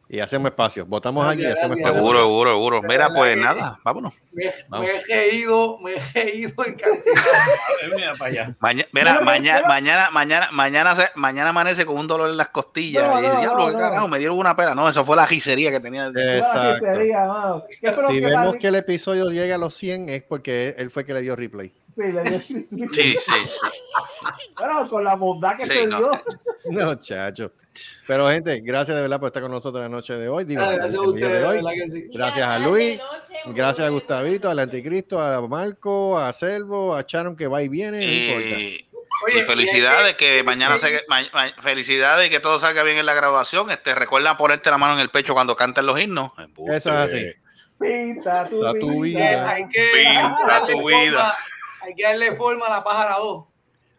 Y hacemos espacio. Votamos aquí y hacemos gracias. espacio. seguro, seguro, seguro. Mira, pues nada, vámonos. Me, Vamos. me he reído, me he reído en cantidad. Mira para allá. Maña- mira, mañana, mañana, mañana, mañana, se- mañana amanece con un dolor en las costillas. No, y dice, diablo, no, carajo, me dieron una pela. No, eso fue la gisería que tenía. Exacto. Sería, mano. ¿Qué fue lo Si que vemos la- que el episodio llega a los 100 es porque él fue que le dio replay. Sí, Sí, sí. Bueno, con la bondad que Sí, se no. dio. No, chacho. Pero, gente, gracias de verdad por estar con nosotros la noche de hoy. Digo, Ah, Gracias a día de ustedes, de hoy. verdad que sí. Gracias a Luis. noche, Gracias a. Gustavito, al Anticristo, a Marco, a Selvo, a Sharon que va y viene. no. Y, felicidades que mañana se, ma- ma- felicidades y que todo salga bien en la graduación. Este, recuerda ponerte la mano en el pecho cuando canten los himnos. Eso es así. Pinta tu, Está tu vida. vida. Hay que Pinta tu vida. Hay que darle forma a la pájara 2.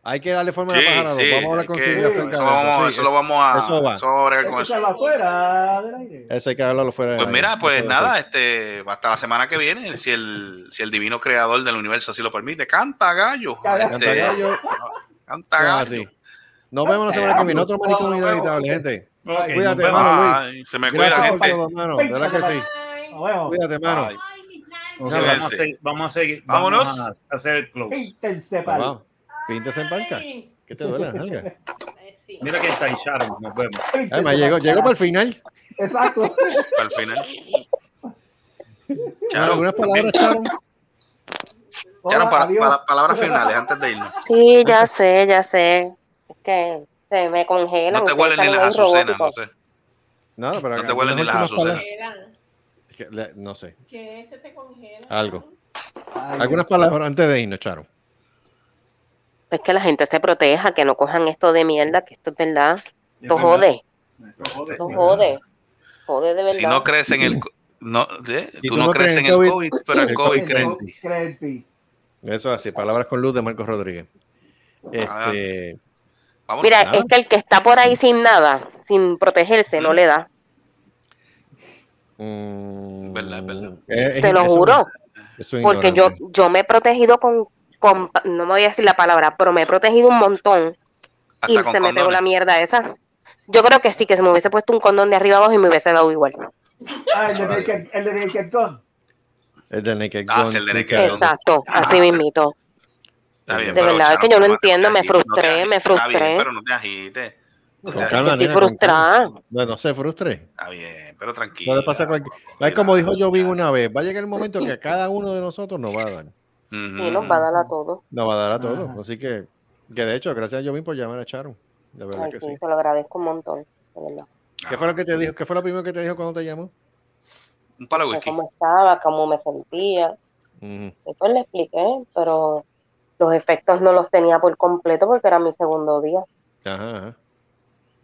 Hay que darle forma a Sí, la pájara. sí, Vamos a hablar con que- Silvia eso, acerca de vamos, eso. sí, eso lo vamos a, eso va. eso a bregar con Eso eso. fuera del aire. Eso hay que hablarlo fuera de Pues aire. mira, pues Eso es nada, este, hasta la semana que viene, si el, si el divino creador del universo así lo permite, canta gallo. Canta Este, Canta gallo. Canta Eso gallo. así. Nos vemos la semana que viene. Otro vemos. inevitable, gente. Ok, Cuídate, nos vemos. mano, Luis. Ay, se me Gracias cuida, por gente. todo, mano. De verdad que sí. Cuídate, mano. Ay. Ok, Nada, vamos, a seguir, vamos a seguir. Vámonos. Vamos a hacer el close. Píntense, pal. Vamos. Píntese en. Ay, ¿Qué te duele, nalga? eh, sí. Mira que está Sharon. Nos vemos. Píntense, Ay, me llegó, llegó para el final. Exacto. Al final. Bueno, Chao. ¿Algunas palabras, no, Hola, para, para- palabras finales antes de irnos. Sí, ya sé, ya sé. Es que se me congelan. No te huelen ni las azucenas, no sé. Nada, pero No te huelen ni las azucenas. palabras. Era, Que le- No sé. ¿Qué se te congela? Algo. Ay, Algunas palabras antes de irnos, Sharon. Es que la gente se proteja, que no cojan esto de mierda, que esto es verdad. Es Esto jode, Esto jode. jode. De verdad. Si no crees en el... No, ¿eh? Si Tú no crees en el COVID, pero el COVID cree en ti. cree. Eso así, palabras con luz de Marcos Rodríguez. Este. Mira, Nada. es que el que está por ahí sin nada, sin protegerse, no le da. Mm, Verdad, es verdad. es- Te lo eso- juro. eso es Porque yo, yo me he protegido con, con, no me voy a decir la palabra, pero me he protegido un montón y Hasta se me pegó la mierda esa. Yo creo que sí, que se me hubiese puesto un condón de arriba abajo y me hubiese dado igual. Ah, el de Naked, el de Naked Gun. El de Naked Gun, sí, el de tú Naked que- Gun. Exacto, así mismito. Está bien, De verdad, es que yo no entiendo, me frustré, me Está bien, frustré. pero no te agites. Con calma, Estoy nena, con frustrada. calma. No, no se frustre. Está bien, pero tranquilo. No le pasa a cualquier... Es como dijo Jovín una vez, va a llegar el momento que a cada uno de nosotros nos va a dar. Y nos va a dar a todos. Nos va a dar a todos. Así que, que de hecho, gracias a Jovín por llamar a Sharon. De verdad Ay, que sí, sí. te lo agradezco un montón, de verdad. ¿Qué fue lo que te dijo? ¿Qué fue lo primero que te dijo cuando te llamó? Un palo de cómo estaba, cómo me sentía. Después le expliqué, pero los efectos no los tenía por completo porque era mi segundo día. Ajá, ajá.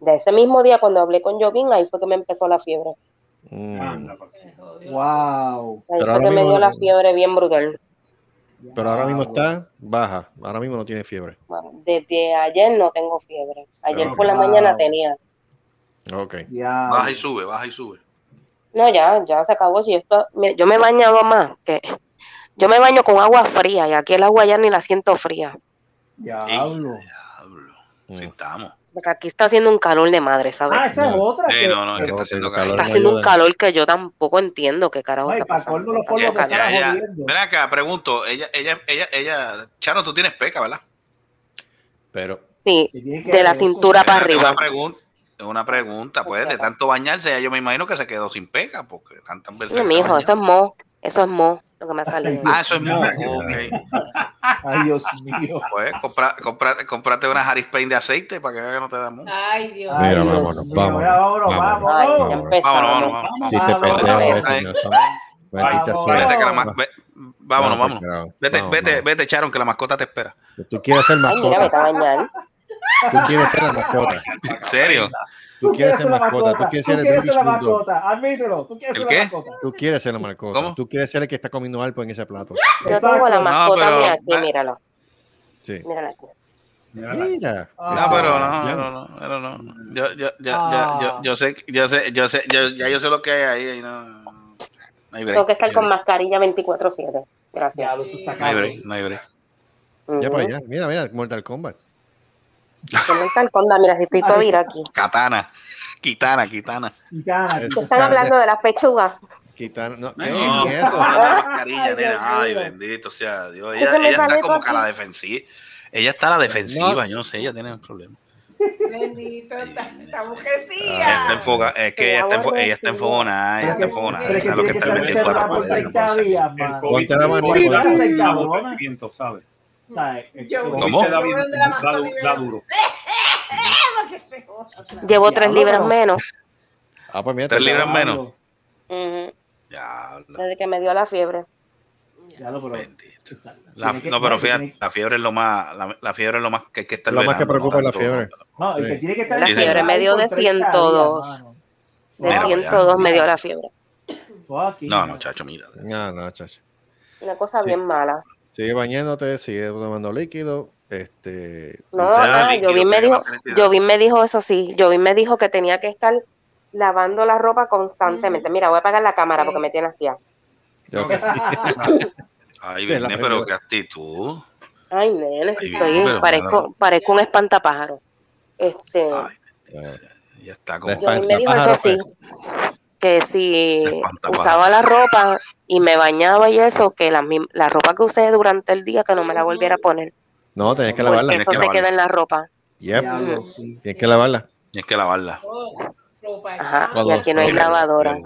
De ese mismo día, cuando hablé con Jovín, ahí fue que me empezó la fiebre. Mm. Jodió. Wow. Ahí Pero fue que me dio no- la fiebre bien brutal. Pero ahora mismo está baja. Ahora mismo no tiene fiebre. Bueno, desde ayer no tengo fiebre. Ayer por la wow. mañana tenía. Ok. Baja y sube, baja y sube. No, ya, ya se acabó. Si esto, yo me bañaba más que yo me baño con agua fría y aquí el agua ya ni la siento fría. Diablo. Sí, estamos. Porque aquí está haciendo un calor de madre, ¿sabes? Ah, esa es otra. Sí, que- no, no, es que está haciendo calor. Está haciendo un calor que yo tampoco entiendo qué carajo Ay, está pasando. los Ya, ya, ya. Ven acá, pregunto. Ella, ella, ella, ella. Chano, tú tienes peca, ¿verdad? Pero. Sí, de la cintura para arriba. Una pregunta, una pregunta, pues, de tanto bañarse, ya yo me imagino que se quedó sin peca, porque tantas veces. Se mijo, eso es mo, eso es mo, lo que me salido. Ah, eso es mo. Ok. Ay, Dios mío. Pues, compra, compra, comprate una Harris Paint de aceite para que vea que no te da mo. Ay, Dios. Mira, mío, vámonos. ya, vámonos, vámonos. Vámonos. Vámonos, vámonos, vámonos. Maldita sea. Vámonos, Vamos, vámonos. Vete, vete, vete, Charon, que la mascota te espera. Tú quieres ser Ay, mira, mascota. Tú quieres ser la mascota. ¿En serio? Tú quieres ser mascota. Tú quieres ser el Tú quieres ser la mascota. Admítelo. Tú quieres ¿El ser qué? la mascota. Tú quieres ser la mascota. ¿Cómo? Tú quieres ser el que está comiendo algo en ese plato. Yo tengo la mascota pero- mía aquí, ah. mírala, Sí. mírala aquí. Mira. Ah. No, pero no, Ya. no, no, pero no. Yo, yo, yo, Ah. yo, yo, yo sé, yo sé, yo sé, yo, ya yo sé lo que hay ahí, ahí no, no hay break. Tengo que estar no con mascarilla 24/7. Gracias. No hay break, no hay break. Ya Ujú. para allá. Mira, mira, Mortal Kombat. ¿Cómo está el conda? Mira, si estoy aquí. Katana, kitana, kitana. Y gana. ¿Qué están hablando de las pechugas? Quitar, no, ¿qué? No, Ni eso. la mascarilla, Ay, nena. Ay, bendito sea Dios. ¿Qué Ella, ella está como que a la defensiva. Ella está a la defensiva, No. yo no sé, ella tiene un problema. Bendito, esta, esta Ella mujercilla. está enfoca, es que ella está, enfo- ella está enfogona, ella está enfogona. Pero es lo que está el estar 24 encerrada por por ahí, no 30 puede ser. días, El mano. COVID Ponte la mano te y da ponte- un cabrón. aburrimiento, ¿sabes? ¿Cómo? Llevo tres libras menos. Ah, pues mira, Tres libras menos. Ujú. Ya, Desde que me dio la fiebre. Bendito. Exacto. La- no, pero fíjate, tiene- la fiebre es lo más, la, la fiebre es lo más que hay que estar Lo más que preocupa es la fiebre. No, y que Sí. tiene que estar La fiebre me dio de 30 días, 102. mano. De Mira, vaya. 102 me dio la fiebre. No, hell. muchacho, mira. No, no, chacho. Una cosa Sí. bien mala. Sigue bañándote, sigue tomando líquido. Este. No, da ah, líquido, Jovín me dijo, me dijo eso sí, Jovín me dijo que tenía que estar lavando la ropa constantemente. Mira, voy a apagar la cámara porque me tiene así. Ok. Ay, Sí, pero qué actitud. Ay, nene, Ay, estoy, parezco, parezco un espantapájaro. Este, Ay, ya está como. La Jovín me dijo eso sí, que si usaba la ropa y me bañaba y eso, que la, la ropa que usé durante el día que no me la volviera a poner, No, tenés que porque lavarla. Tienes eso que se lavarla. queda en la ropa. Yep, sí. tienes que lavarla. Tienes que lavarla. Ajá, y Cuando- aquí no hay lavadora.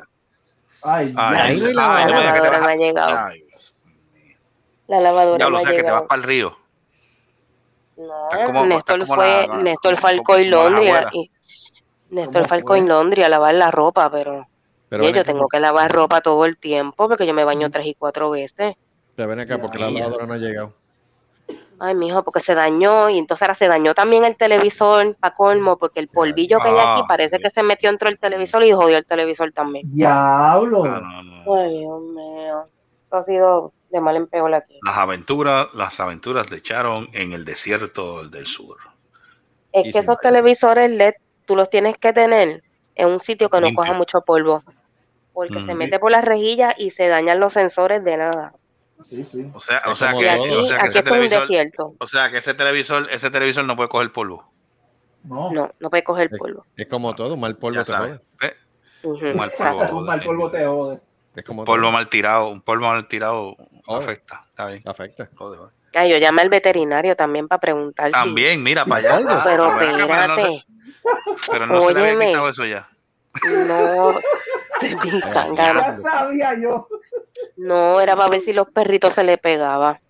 Ay, La lavadora no ha llegado. Ay. La lavadora Diablo, no o ha sea que te vas para el río. No, como- Néstor fue, la- Néstor Falcó y Londres y Néstor ¿Cómo Falcó fue? y Londres a lavar la ropa, pero, Pero yo acá, tengo que lavar ropa todo el tiempo porque yo me baño tres y cuatro veces. pero ven acá porque la lavadora no ha llegado. Ay, mijo, porque se dañó y entonces ahora se dañó también el televisor para colmo porque el polvillo que hay aquí Ah, parece sí. que se metió dentro del televisor y jodió el televisor también. Diablo. No, no, no. Ay, Dios mío. Esto ha sido de mal en peor aquí. Las aventuras, las aventuras de Charon en el desierto del sur. Es Y que esos televisores LED tú los tienes que tener en un sitio que no Limpio. coja mucho polvo. Porque se Mm. mete por las rejillas y se dañan los sensores de nada. Sí, sí. O sea, o que, aquí, o sea que aquí ese es un televisor, desierto. o sea que ese televisor, ese televisor no puede coger polvo. No. No, no puede coger polvo. Es como todo, un mal polvo Ya te jode. Mal polvo. Un mal polvo te jode. Es como polvo todo. mal tirado, un polvo mal tirado afecta. Está bien. Afecta. Joder, joder. Ay, yo llamé al veterinario también para preguntar si- También, mira, para allá. Pero Ah, acá, pero no se- le había quitado eso ya. No, Ya sabía yo. No, era para ver si los perritos se le pegaba.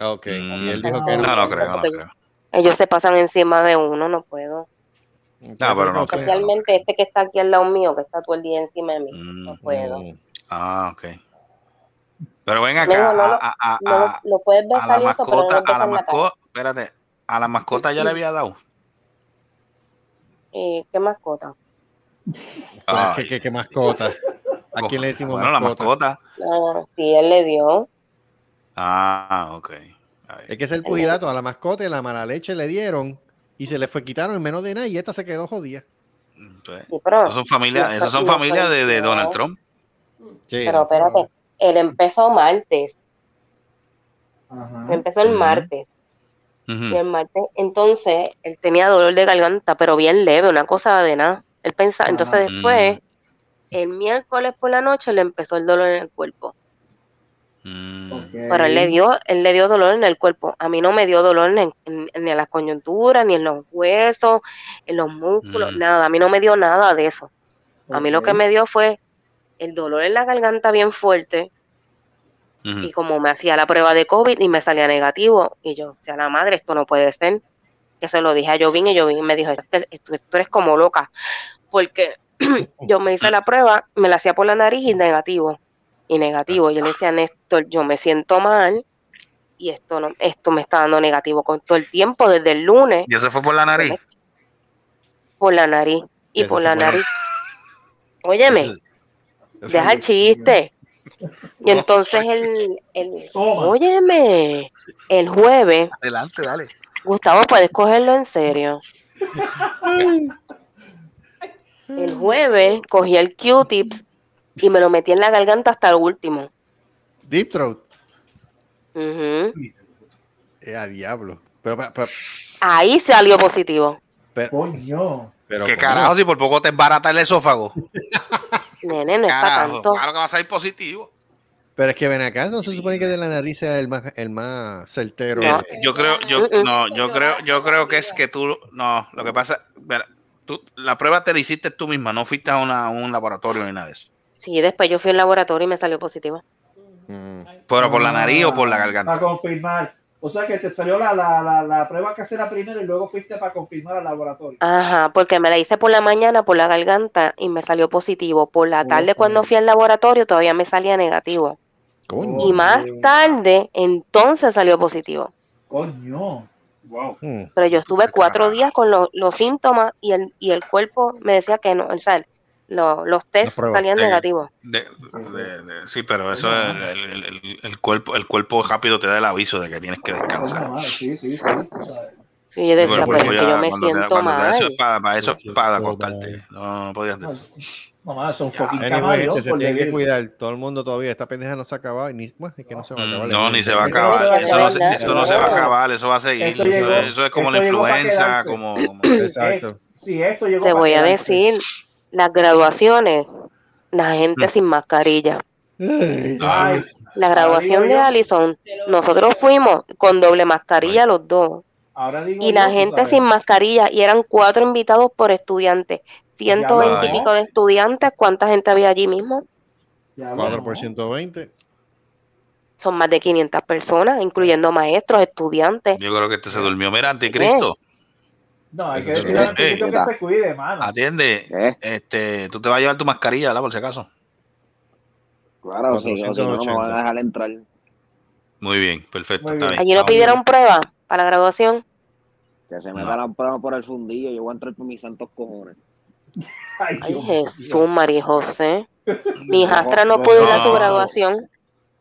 Ah, Ok. Mm. Y él dijo que No, no. no creo, no creo. Ellos se pasan encima de uno, no puedo. No, pero no. Especialmente este que está aquí al lado mío, que está todo el día encima de mí. Mm, No puedo. Mm. Ah, ok. Pero ven acá, no, no, a, a- a- No, lo- a- puedes a besar la y eso, pero no mascota, a la mascota, espérate, a la mascota ya le había dado. Eh, ¿Qué mascota? Ah. ¿Qué, qué, qué mascota? ¿A quién le decimos Bueno, la mascota? Ah, sí, él le dio. Ah, ok. Es que es el pugilato a la mascota y la mala leche le dieron y se le fue quitaron en menos de nada y esta se quedó jodida. Esas son familias, esas son familias de, de Donald Trump. Pero espérate, él empezó martes. Empezó el martes. Y el martes, entonces, él tenía dolor de garganta, pero bien leve, una cosa de nada. Él pensaba, entonces después, el miércoles por la noche le empezó el dolor en el cuerpo. Pero él le dio, él le dio dolor en el cuerpo. A mí no me dio dolor en, en- ni en las coyunturas, ni en los huesos, en los músculos, Mm. nada. A mí no me dio nada de eso. A mí lo que me dio fue el dolor en la garganta bien fuerte. Y como me hacía la prueba de COVID y me salía negativo, y yo, o sea, la madre, esto no puede ser. Que se lo dije a Jovin y Jovin me dijo, "Este- esto- tú eres como loca. Porque yo me hice la prueba, me la hacía por la nariz y negativo. Y negativo. Yo le decía a Néstor, yo me siento mal y esto no, esto me está dando negativo con todo el tiempo, desde el lunes, ¿Y eso fue por la nariz? por la nariz. Y Eso por la nariz. Óyeme, deja el chiste. Y entonces el, el óyeme, el jueves, Adelante, dale. Gustavo, puedes cogerlo en serio. El jueves cogí el Q-tips y me lo metí en la garganta hasta el último. Deep throat. Ujú. Eh, a diablo. Pero, pero, pero- Ahí salió positivo. pero- Coño. pero ¿Qué carajo si por poco te embarata el esófago? Nene, no es para tanto. claro que va a salir positivo. Pero es que ven acá, no se supone que de la nariz sea el más, el más certero. Es- yo creo, yo, no, yo creo, yo creo que es que tú, no, lo que pasa, mira, tú, la prueba te la hiciste tú misma, no fuiste a, una- a un laboratorio ni nada de eso. Sí, después yo fui al laboratorio y me salió positivo. Pero por la nariz o por la Para garganta. confirmar. O sea que te salió la, la, la, la prueba casera primero y luego fuiste para confirmar al laboratorio. Ajá, porque me la hice por la mañana por la garganta y me salió positivo. Por la tarde cuando fui al laboratorio todavía me salía negativo. Y más tarde entonces salió positivo. Coño. Wow. Pero yo estuve cuatro días con los, los síntomas y el, y el cuerpo me decía que no, o sea, lo- los test salían Sí. negativos. De- de- de- sí, pero eso es el, el- el- el cuerpo, el cuerpo rápido te da el aviso de que tienes que descansar. Sí, sí, sí. o sea, Sí, yo decía, pero es pues que ya yo me siento te mal. Eso es para, para eso es para acostarte. No, no podías. Mamá, son fucking Anyway, gente, se tiene que decir. cuidar. Todo el mundo todavía. Esta pendeja no se ha acabado. y Ni, bueno, es que no se va a acabar. Mm, No, ni se va a acabar. Eso no, se, acabar. eso no se va a acabar, eso va a seguir. Eso, llegó- es- eso es como la influenza, como, como- Exacto. Sí, esto llegó Te voy a quedarse. decir, las graduaciones, la gente Mm. sin mascarilla. Ay, La graduación de. Allison, nosotros fuimos con doble mascarilla los dos. ahora digo Y la gente sin mascarilla, y eran cuatro invitados por estudiante. 120 y pico de estudiantes, ¿cuánta gente había allí mismo? 4 por 120. Son más de 500 personas, incluyendo maestros, estudiantes. Yo creo que este se durmió. Mira, anticristo. No, hay que decirle al Eh, que se cuide, mano. Atiende. Este, tú te vas a llevar tu mascarilla, ¿verdad? Por si acaso. Claro, si, no, no me van a dejar entrar. Muy bien, perfecto. Muy está bien. Allí no pidieron prueba para la graduación. Que se metan las pruebas por el fundillo. Yo voy a entrar por mis santos cojones. Ay, Jesús, María José. Mi hijastra no pudo ir a su No. graduación.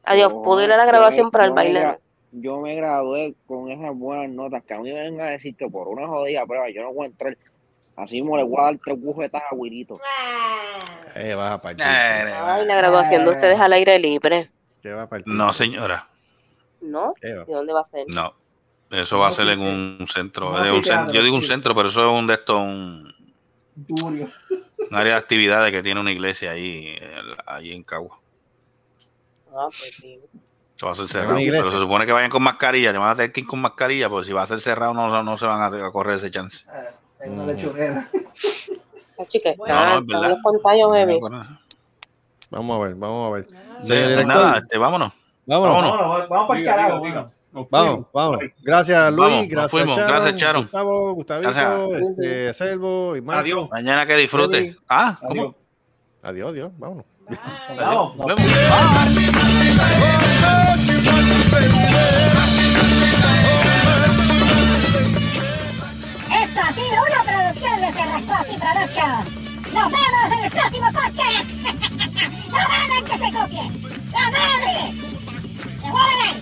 Adiós, pudo ir a la me- para el me baile. Yo me gradué con esas buenas notas que a mí me vengan a decir que por una jodida prueba yo no voy a entrar. Así mismo le voy a dar tres bufetas a Wirito. Eh, vas a partir. Ay, la graduación de ustedes al aire libre. ¿Qué va a partir? No, señora. ¿No? ¿De dónde va a ser? No. Eso va a ser en un centro. No, de un yo digo un centro, pero eso es un de estos, un, un área de actividades que tiene una iglesia ahí, eh, ahí en Cagua. Ah, pues sí. Va a ser ¿Una cerrado. Pero se supone que vayan con mascarilla. Le van a tener que ir con mascarilla, porque si va a ser cerrado no, no se van a, correr ese chance. En una lechonera. Así que No, no, es los. Vamos a ver, vamos a ver. Sí, pues director, nada, este, vámonos. vámonos. Vámonos. Vamos para el carajo. Vamos, vamos. Gracias, Luis. Vamos, gracias, fuimos. Sharon, Gracias, Sharon. Gustavo, Gustavito, Gracias. este, Selvo y Marco. Adiós. Mañana que disfrute. Eddie. Ah, Adiós. ¿cómo? Adiós, adiós. Vámonos. Vamos, Nos vemos. Esto ha sido una producción de Cerrascos y Productions. Nos vemos en el próximo podcast. no hagan que se copien. ¡La madre! ¡Se guardan ahí!